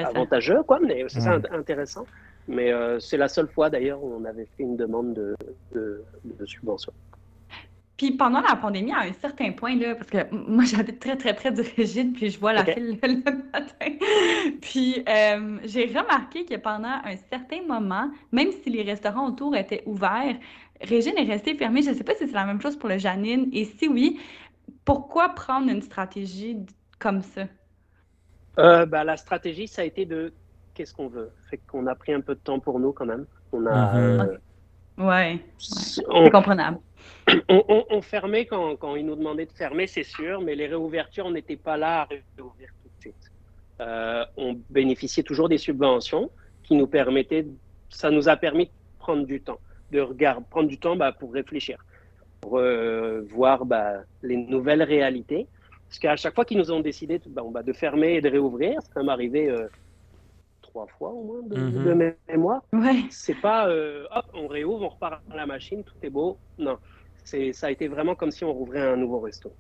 avantageux, quoi. Mais c'est ça intéressant. Mais c'est la seule fois d'ailleurs où on avait fait une demande de, de subvention. Puis pendant la pandémie, à un certain point, là, parce que moi j'habite très très près du régime, puis je vois la file le, matin. *laughs* puis euh, j'ai remarqué que pendant un certain moment, même si les restaurants autour étaient ouverts, Régine est restée fermée. Je ne sais pas si c'est la même chose pour le Janine. Et si oui, pourquoi prendre une stratégie comme ça? Euh, ben, la stratégie, ça a été de qu'est-ce qu'on veut. Fait qu'on a pris un peu de temps pour nous quand même. On a. Euh, ouais, c'est comprenable *clears throat* on, fermait quand, ils nous demandaient de fermer, c'est sûr, mais les réouvertures, on n'était pas là à réouvrir tout de suite. Euh, on bénéficiait toujours des subventions qui nous permettaient, ça nous a permis de prendre du temps, de regarder, prendre du temps bah, pour réfléchir, euh, voir bah, les nouvelles réalités. Parce qu'à chaque fois qu'ils nous ont décidé bah, de fermer et de réouvrir, c'est quand même arrivé euh, trois fois au moins de, mémoire. Ouais. C'est pas hop, on réouvre, on repart à la machine, tout est beau. Non ça a été vraiment comme si on rouvrait un nouveau resto.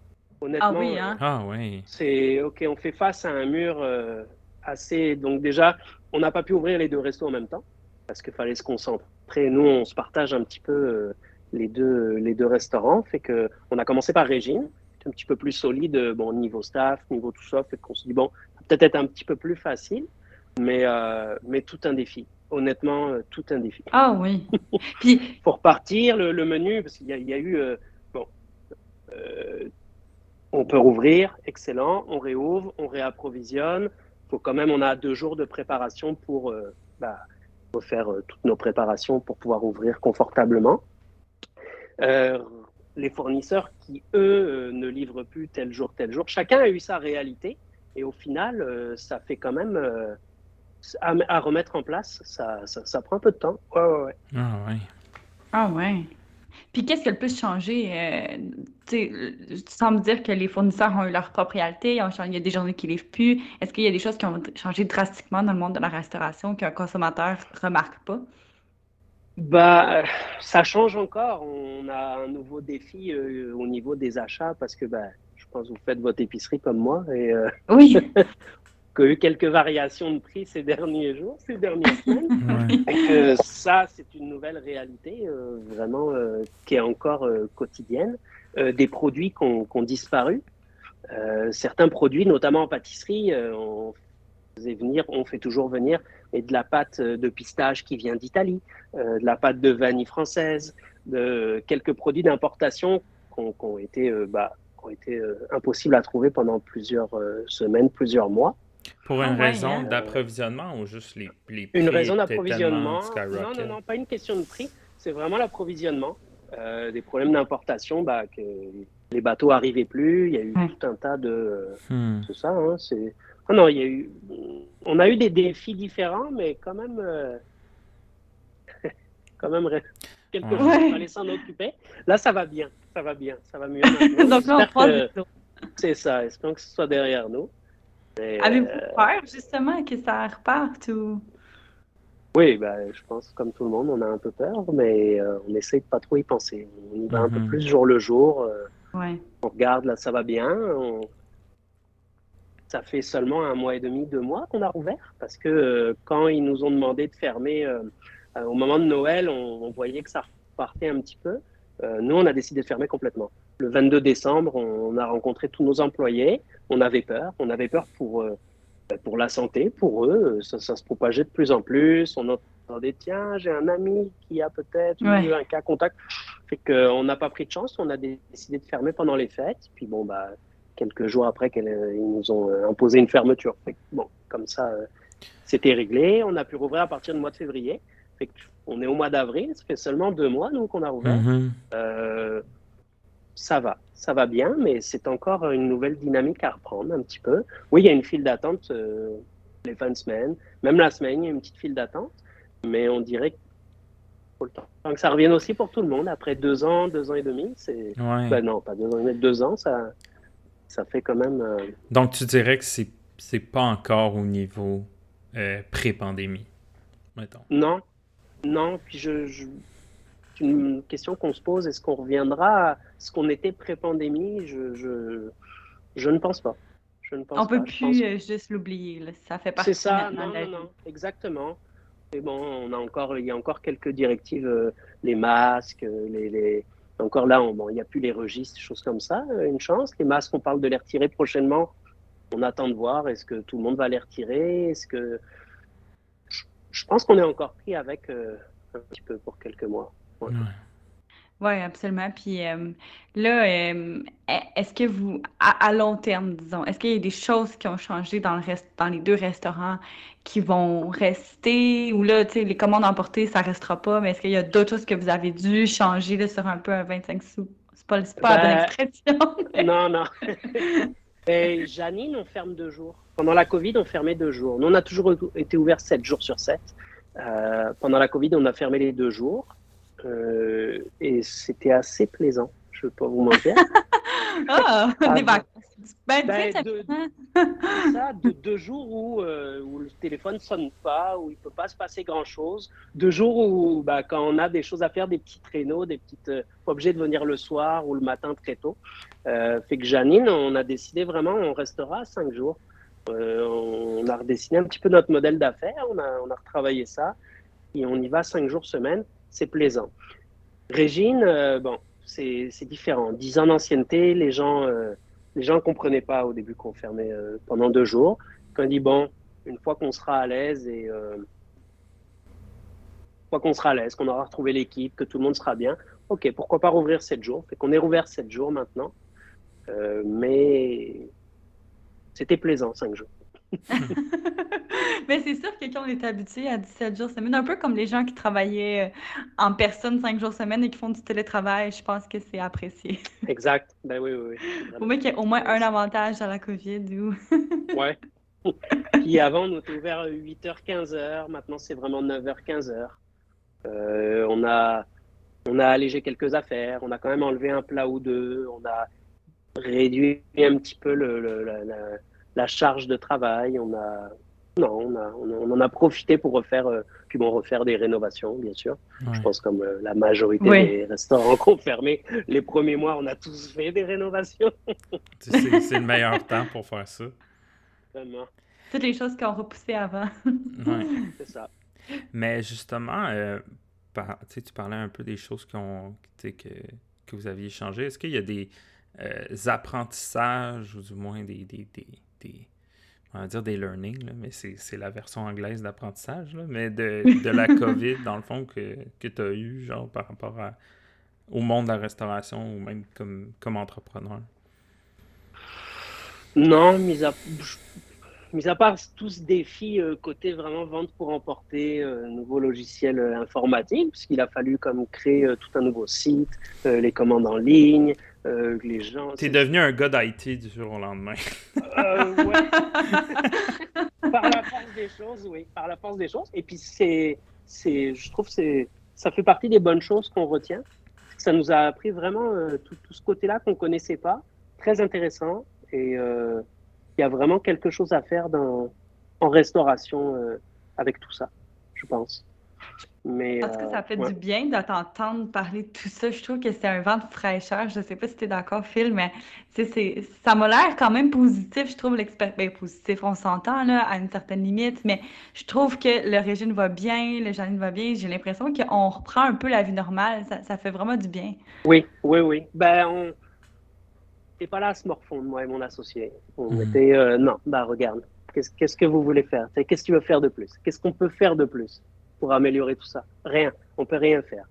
Honnêtement, ah oui, hein? Euh, ah oui. C'est ok, on fait face à un mur euh, assez. Donc déjà, on n'a pas pu ouvrir les deux restos en même temps parce qu'il fallait se concentrer. Nous, on se partage un petit peu euh, les deux les deux restaurants. Fait que on a commencé par Régine, un petit peu plus solide, bon niveau staff, niveau tout ça. Fait qu'on se dit bon, peut-être être un petit peu plus facile, mais mais tout un défi honnêtement euh, tout un défi. Ah oui. *laughs* Puis pour partir, le, menu, parce qu'il y, a eu euh, bon, euh, on peut rouvrir, excellent. On réouvre, on réapprovisionne. Faut quand même, on a deux jours de préparation pour bah, faire toutes nos préparations pour pouvoir ouvrir confortablement. Les fournisseurs qui, eux, ne livrent plus tel jour, tel jour, chacun a eu sa réalité. Et au final, ça fait quand même à, remettre en place, ça, ça, prend un peu de temps. Ouais, ouais, ouais. Ah ouais. Ah ouais. Puis qu'est-ce qui a le plus changé? Euh, tu sembles dire que les fournisseurs ont eu leur propre réalité, il y a des journées qui ne livrent plus. Est-ce qu'il y a des choses qui ont changé drastiquement dans le monde de la restauration qu'un consommateur ne remarque pas? Bah, ça change encore. On a un nouveau défi euh, au niveau des achats parce que bah, je pense que vous faites votre épicerie comme moi. Et, euh, oui. *laughs* qu'il y a eu quelques variations de prix ces derniers jours, ces dernières semaines. ça, c'est une nouvelle réalité euh, vraiment euh, qui est encore euh, quotidienne. des produits qui ont, disparu. certains produits, notamment en pâtisserie, on faisait venir, on fait toujours venir et de la pâte de pistache qui vient d'Italie, de la pâte de vanille française, de quelques produits d'importation qui ont, été, bah, ont été impossibles à trouver pendant plusieurs semaines, plusieurs mois. Pour une ah raison hein? d'approvisionnement ou juste les, les prix Une raison d'approvisionnement? Non, non, non, pas une question de prix. C'est vraiment l'approvisionnement. Euh, des problèmes d'importation, bah, que les bateaux n'arrivaient plus. Il y a eu tout un tas de. Hmm. C'est ça, hein, c'est. Ah non, il y a eu. On a eu des défis différents, mais quand même. Euh... *laughs* quand même quelque chose, il fallait s'en occuper. Là, ça va bien. Ça va bien. Ça va mieux. *laughs* Donc là, on que... C'est ça. Espérons que ce soit derrière nous. Avez-vous euh, peur justement que ça reparte ou... Oui, ben, je pense comme tout le monde, on a un peu peur, mais euh, on essaie de pas trop y penser. On y va un peu mhm. plus jour le jour. Euh, on regarde, là, ça va bien. Ça fait seulement un mois et demi, deux mois qu'on a rouvert, parce que quand ils nous ont demandé de fermer au moment de Noël, on, voyait que ça repartait un petit peu. nous, on a décidé de fermer complètement. Le 22 décembre, on a rencontré tous nos employés on avait peur. On avait peur pour, euh, ben, pour la santé, pour eux. Ça, se propageait de plus en plus. On entendait, tiens, j'ai un ami qui a peut-être eu un cas contact. Fait qu'on n'a pas pris de chance. On a décidé de fermer pendant les fêtes. Puis bon, bah, quelques jours après, qu'ils nous ont euh, imposé une fermeture. bon, comme ça, euh, c'était réglé. On a pu rouvrir à partir du mois de février. Fait on est au mois d'avril. Ça fait seulement deux mois, nous, qu'on a rouvert. Mm-hmm. ça va ça va bien, mais c'est encore une nouvelle dynamique à reprendre un petit peu. Oui, il y a une file d'attente euh, les fins de semaine, même la semaine, il y a une petite file d'attente, mais on dirait faut le temps. Donc ça revienne aussi pour tout le monde. Après deux ans, deux ans et demi, c'est. Ben non, pas deux ans et demi, deux ans, ça, ça fait quand même. Euh, Donc tu dirais que c'est c'est pas encore au niveau euh, pré-pandémie, mettons. Non, non. Puis je, c'est une question qu'on se pose. Est-ce qu'on reviendra à ce qu'on était pré-pandémie? Je, je, je, ne pense pas. Je ne pense On peut plus euh, juste l'oublier. Ça fait partie. C'est ça. Non, non, non. Exactement. Et bon, on a encore, il y a encore quelques directives, euh, les masques, les, les... encore là, il n'y a plus les registres, choses comme ça. Une chance. Les masques, on parle de les retirer prochainement on attend de voir. Est-ce que tout le monde va les retirer? Est-ce que je, pense qu'on est encore pris avec euh, un petit peu pour quelques mois. Oui, absolument. Puis euh, là, euh, est-ce que vous, à, long terme, disons, est-ce qu'il y a des choses qui ont changé dans, le reste, dans les deux restaurants qui vont rester? Ou là, tu sais, les commandes emportées, ça ne restera pas, mais est-ce qu'il y a d'autres choses que vous avez dû changer là, sur un peu un 25 sous? C'est pas, pas la bonne ben, expression. *laughs* Non, non. *laughs* Ben, Janine, on ferme deux jours. Pendant la Covid, on fermait deux jours. Nous, on a toujours été ouvert sept jours sur sept. Euh, pendant la Covid, on a fermé les deux jours. Euh, et c'était assez plaisant, je ne vais pas vous mentir. *laughs* ah, des vacances. Ben, ben ça, de *laughs* deux jours où, euh, où, le téléphone ne sonne pas, où il ne peut pas se passer grand-chose. Deux jours où, bah, quand on a des choses à faire, des petits traîneaux, des petites, euh, pas obligé de venir le soir ou le matin très tôt. Euh, fait que Janine, on a décidé vraiment, on restera cinq jours. Euh, on a redessiné un petit peu notre modèle d'affaires, on a, on a retravaillé ça et on y va cinq jours semaine. C'est plaisant. Régine, bon, c'est différent. Dix ans d'ancienneté, les gens les gens comprenaient pas au début qu'on fermait euh, pendant deux jours. Quand on dit, bon, une fois qu'on sera à l'aise et euh, une qu'on sera à l'aise, qu'on aura retrouvé l'équipe, que tout le monde sera bien, ok, pourquoi pas rouvrir sept jours? Fait qu'on est rouvert sept jours maintenant. Euh, mais c'était plaisant, cinq jours. *laughs* Mais c'est sûr que quand on est habitué à 17 jours semaine, un peu comme les gens qui travaillaient euh, en personne 5 jours semaine et qui font du télétravail, je pense que c'est apprécié. *laughs* Exact. Ben oui, oui, oui. Au moins qu'il y ait au moins un avantage à la COVID. Ou... *laughs* ouais. Puis avant, on était ouvert 8h, 15h. Maintenant, c'est vraiment 9h, 15h. Euh, on, a, on a allégé quelques affaires. On a quand même enlevé un plat ou deux. On a réduit un petit peu le, le la charge de travail. On a, non, on, a, on, en a profité pour refaire, euh, puis bon, refaire des rénovations, bien sûr. Je pense comme euh, la majorité des restaurants *laughs* qu'on fermé, les premiers mois, on a tous fait des rénovations. *laughs* c'est le meilleur temps pour faire ça. Vraiment. Toutes les choses qu'on repoussé avant. *laughs* C'est ça. Mais justement, euh, tu parlais un peu des choses qu'on, que, que vous aviez changées. Est-ce qu'il y a des apprentissages, ou du moins des, des des, on va dire des learnings, mais c'est la version anglaise d'apprentissage, mais de, *laughs* de, la COVID, dans le fond, que, que tu as eu, genre, par rapport au monde de la restauration ou même comme, comme entrepreneur? Non, mis à, mis à part tous ce défi euh, côté vraiment vente pour emporter, euh, nouveau logiciel euh, informatique, puisqu'il a fallu comme créer tout un nouveau site, les commandes en ligne, euh, les gens. T'es devenu un gars d'IT du jour au lendemain. euh, *laughs* par la force des choses, oui. Par la force des choses. Et puis, c'est, c'est, je trouve que ça fait partie des bonnes choses qu'on retient. Ça nous a appris vraiment euh, tout, tout, ce côté-là qu'on ne connaissait pas. Très intéressant. Et euh, il y a vraiment quelque chose à faire dans, en restauration avec tout ça, je pense. Mais, Parce que ça fait du bien de t'entendre parler de tout ça. Je trouve que c'est un vent de fraîcheur. Je ne sais pas si tu es d'accord, Phil, mais c'est, ça m'a l'air quand même positif. Je trouve l'expérience ben, positif, on s'entend à une certaine limite, mais je trouve que le régime va bien, le Janine va bien. J'ai l'impression qu'on reprend un peu la vie normale. Ça, ça, fait vraiment du bien. Oui, oui, oui. Ben, on n'était pas là à se morfondre, moi et mon associé. On mmh. était, euh, non, bah regarde, qu'est-ce, qu'est-ce que vous voulez faire? Qu'est-ce que tu veux faire de plus? Qu'est-ce qu'on peut faire de plus? Pour améliorer tout ça Rien. On peut rien faire.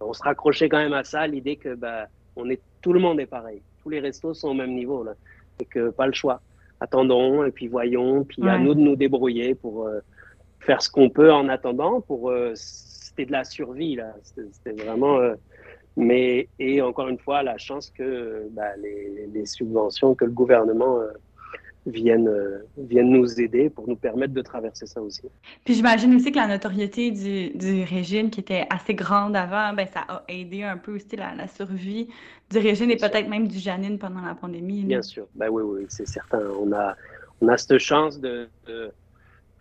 On se raccrochait quand même à ça, l'idée que bah, on est, tout le monde est pareil. Tous les restos sont au même niveau. Là. Et que pas le choix. Attendons et puis voyons. Puis à nous de nous débrouiller pour euh, faire ce qu'on peut en attendant. Pour euh, C'était de la survie. là. C'était vraiment. Euh, mais, et encore une fois, la chance que bah, les, les, subventions que le gouvernement viennent, euh, viennent nous aider pour nous permettre de traverser ça aussi. Puis j'imagine aussi que la notoriété du, du, régime qui était assez grande avant, ben, ça a aidé un peu aussi la, la survie du régime et peut-être même du Janine pendant la pandémie. Bien sûr, ben oui, oui, c'est certain. On a, on a cette chance de,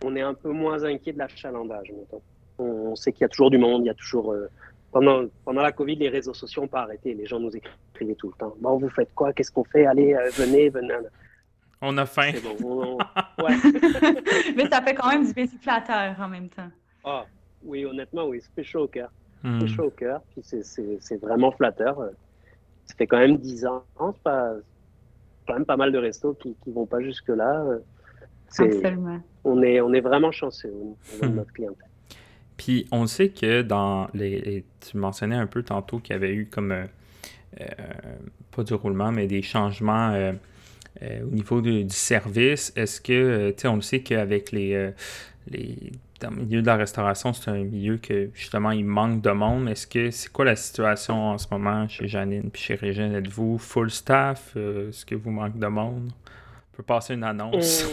On est un peu moins inquiet de l'achalandage maintenant. On, sait qu'il y a toujours du monde, il y a toujours. pendant, pendant la Covid, les réseaux sociaux n'ont pas arrêté. Les gens nous écrivaient tout le temps. Bon, vous faites quoi? Qu'est-ce qu'on fait? Allez, venez, venez. On a faim. Bon, *laughs* Mais ça fait quand même du bien flatteur en même temps. Ah, oui, honnêtement, oui, ça fait chaud au cœur. Hmm. C'est chaud au cœur, puis c'est vraiment flatteur. Ça fait quand même 10 ans, c'est pas, quand même pas mal de restos qui ne vont pas jusque-là. Absolument. On est, on est vraiment chanceux au niveau de hmm. notre clientèle. Puis on sait que dans les. Tu mentionnais un peu tantôt qu'il y avait eu comme. Euh, euh, pas du roulement, mais des changements euh, au niveau du service. Est-ce que. Tu sais, on le sait qu'avec les. les dans le milieu de la restauration, c'est un milieu que justement il manque de monde. Est-ce que c'est quoi la situation en ce moment chez Janine puis chez Régine? Êtes-vous full staff? Est-ce que vous manquez de monde? On peut passer une annonce.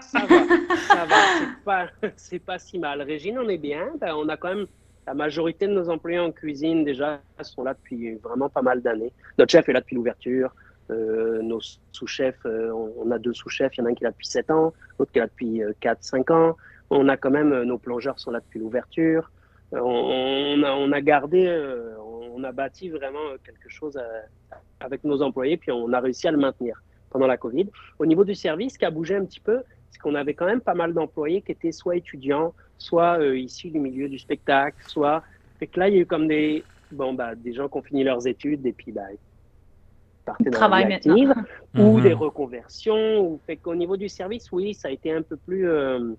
ça va, ça va. C'est pas, pas si mal. Régine, on est bien. Ben, on a quand même la majorité de nos employés en cuisine déjà sont là depuis vraiment pas mal d'années. Notre chef est là depuis l'ouverture. Euh, nos sous-chefs, euh, on, a deux sous-chefs. Il y en a un qui est là depuis 7 ans, l'autre qui est là depuis 4-5 euh, ans. On a quand même, nos plongeurs sont là depuis l'ouverture. On, a, gardé, on a bâti vraiment quelque chose avec nos employés, puis on a réussi à le maintenir pendant la Covid. Au niveau du service, ce qui a bougé un petit peu, c'est qu'on avait quand même pas mal d'employés qui étaient soit étudiants, soit issus du milieu du spectacle, soit. Fait que là, il y a eu comme des, bon, bah, des gens qui ont fini leurs études et puis bah, partaient dans la vie active, *laughs* ou mhm. des reconversions. Ou... Fait qu'au niveau du service, oui, ça a été un peu plus, euh,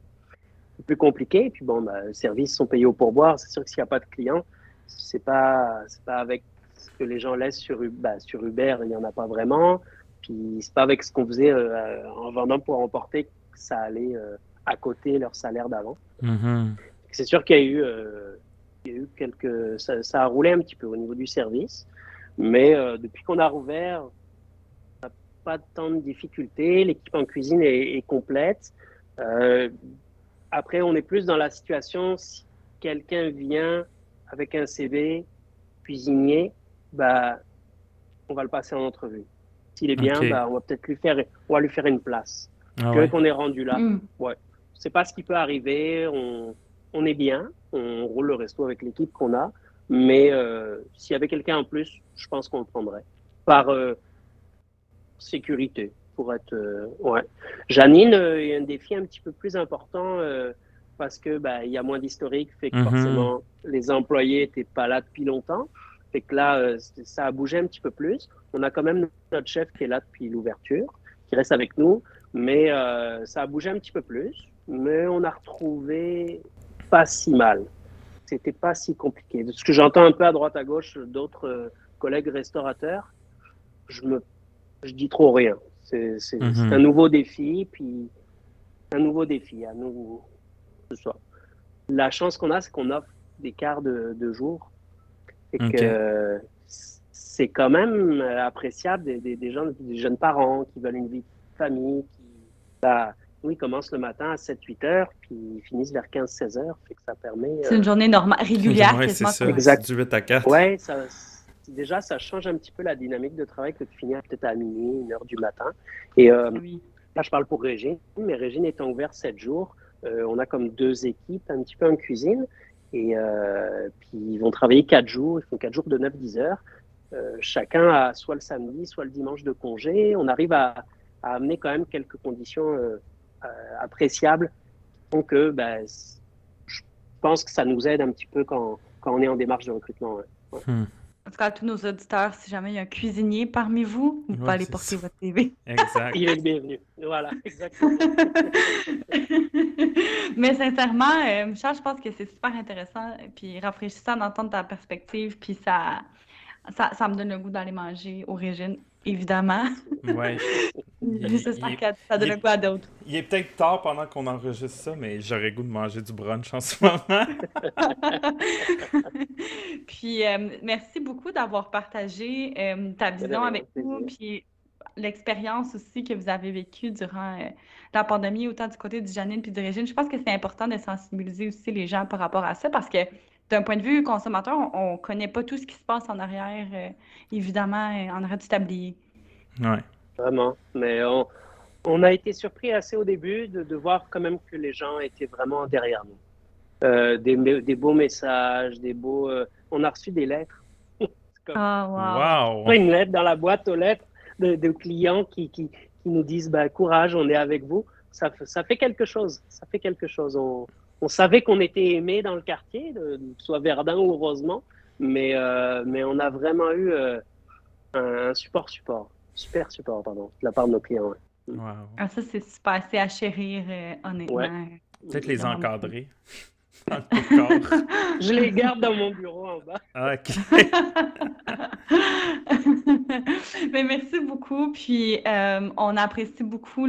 plus compliqué. Et puis bon, bah, les services sont payés au pourboire. C'est sûr que s'il n'y a pas de clients, c'est pas, pas avec ce que les gens laissent sur, bah, sur Uber, il n'y en a pas vraiment. Puis c'est pas avec ce qu'on faisait euh, en vendant pour emporter que ça allait euh, à côté leur salaire d'avant. Mm-hmm. C'est sûr qu'il y a eu, euh, il y a eu quelques, ça, a roulé un petit peu au niveau du service, mais depuis qu'on a rouvert, on n'a pas tant de difficultés. L'équipe en cuisine est, complète. après, on est plus dans la situation si quelqu'un vient avec un CV cuisinier, bah, on va le passer en entrevue. S'il est bien, bah, on va peut-être lui faire, on va lui faire une place. Ah qu'on est rendu là? Mm. Ouais. C'est pas ce qui peut arriver. On, on, est bien. On roule le resto avec l'équipe qu'on a. Mais euh, s'il y avait quelqu'un en plus, je pense qu'on le prendrait. Par euh, sécurité, pour être. Euh, ouais. Janine, il y a un défi un petit peu plus important parce que bah, il y a moins d'historique, fait que mm-hmm. forcément les employés n'étaient pas là depuis longtemps. Fait que là, ça a bougé un petit peu plus. On a quand même notre chef qui est là depuis l'ouverture, qui reste avec nous, mais euh, ça a bougé un petit peu plus. Mais on a retrouvé pas si mal. C'était pas si compliqué. De ce que j'entends un peu à droite à gauche d'autres euh, collègues restaurateurs, je me, je dis trop rien. C'est mhm. un nouveau défi, puis un nouveau défi à nous ce soir. La chance qu'on a, c'est qu'on offre des quarts de, jour. Et que c'est quand même appréciable des, des, gens, des jeunes parents qui veulent une vie de famille, qui bah, oui, commencent le matin à 7-8 heures, puis finissent vers 15-16 heures. Fait que ça permet. C'est une euh, journée normale, régulière. Oui, c'est ça. Exact. Du 8 à 4. Oui, déjà, ça change un petit peu la dynamique de travail que de finir peut-être à minuit, une heure du matin. Et euh, là, je parle pour Régine, mais Régine étant ouverte 7 jours, on a comme deux équipes un petit peu en cuisine. Et puis, ils vont travailler 4 jours, ils font 4 jours de 9-10 heures. Euh, chacun a soit le samedi, soit le dimanche de congé. On arrive à, amener quand même quelques conditions euh, euh, appréciables Donc, ben, je pense que ça nous aide un petit peu quand, on est en démarche de recrutement. Hmm. En tout cas, à tous nos auditeurs, si jamais il y a un cuisinier parmi vous, vous pouvez aller porter votre TV. Exact. il est bienvenu. Voilà, exactement. *laughs* Mais sincèrement, Michel, je pense que c'est super intéressant puis rafraîchissant d'entendre ta perspective, puis ça, ça, ça, me donne le goût d'aller manger au régime, évidemment. Ouais. *laughs* ça donne à d'autres. Il est peut-être tard pendant qu'on enregistre ça, mais j'aurais goût de manger du brunch en ce moment. *laughs* puis, euh, merci beaucoup d'avoir partagé euh, ta vision avec nous, puis l'expérience aussi que vous avez vécue durant euh, la pandémie, autant du côté du Janine puis du Régine. Je pense que c'est important de sensibiliser aussi les gens par rapport à ça parce que d'un point de vue consommateur, on ne connaît pas tout ce qui se passe en arrière, euh, évidemment, euh, en arrière du tablier. Oui. Vraiment. Mais on, on a été surpris assez au début de, voir quand même que les gens étaient vraiment derrière nous. Euh, des, des, beaux messages, des beaux. Euh, on a reçu des lettres. *laughs* Ah, wow. Une lettre dans la boîte aux lettres de, clients qui, qui, qui, nous disent bah, courage, on est avec vous. Ça, ça fait quelque chose. Ça fait quelque chose. On, on savait qu'on était aimé dans le quartier, de, soit Verdun ou Rosemont, mais, euh, mais on a vraiment eu un, support support, super support, pardon, de la part de nos clients. Ah, ça, c'est super. C'est à chérir, euh, honnêtement. Peut-être les encadrer. *laughs* Je les garde dans mon bureau en bas. Ah, OK. *laughs* Mais merci beaucoup. Puis, euh, on apprécie beaucoup,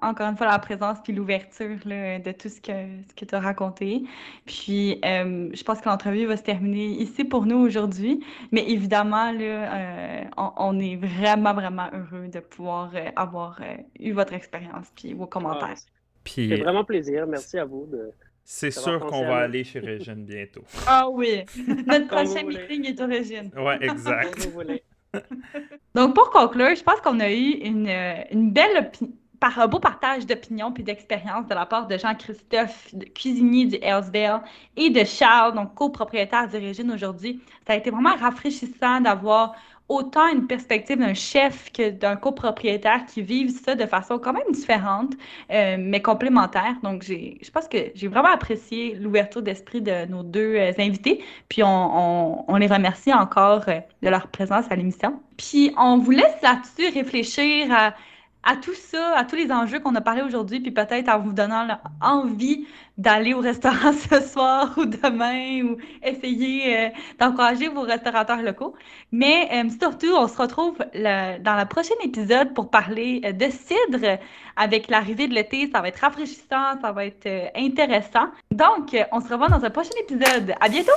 encore une fois, la présence puis l'ouverture de tout ce que, ce que tu as raconté. Puis, euh, je pense que l'entrevue va se terminer ici pour nous aujourd'hui. Mais évidemment, là, euh, on, est vraiment, vraiment heureux de pouvoir avoir eu votre expérience puis vos commentaires. Ah, c'est vraiment plaisir. Merci à vous de c'est sûr qu'on va aller chez Régine bientôt. *laughs* Ah oui, notre *laughs* prochain meeting est au Régine. Ouais, *laughs* exact. Donc, pour conclure, je pense qu'on a eu une, une belle par un beau partage d'opinions puis d'expériences de la part de Jean-Christophe, cuisinier du Hellsdale, et de Charles, donc copropriétaire du Régine aujourd'hui. Ça a été vraiment rafraîchissant d'avoir autant une perspective d'un chef que d'un copropriétaire qui vivent ça de façon quand même différente, euh, mais complémentaire. Donc, je pense que j'ai vraiment apprécié l'ouverture d'esprit de nos deux euh, invités. Puis, on, on, les remercie encore euh, de leur présence à l'émission. Puis, on vous laisse là-dessus réfléchir à à tout ça, à tous les enjeux qu'on a parlé aujourd'hui, puis peut-être en vous donnant envie d'aller au restaurant *laughs* ce soir ou demain ou essayer euh, d'encourager vos restaurateurs locaux. Mais euh, surtout, on se retrouve dans le prochain épisode pour parler euh, de cidre avec l'arrivée de l'été. Ça va être rafraîchissant, ça va être intéressant. Donc, on se revoit dans un prochain épisode. À bientôt!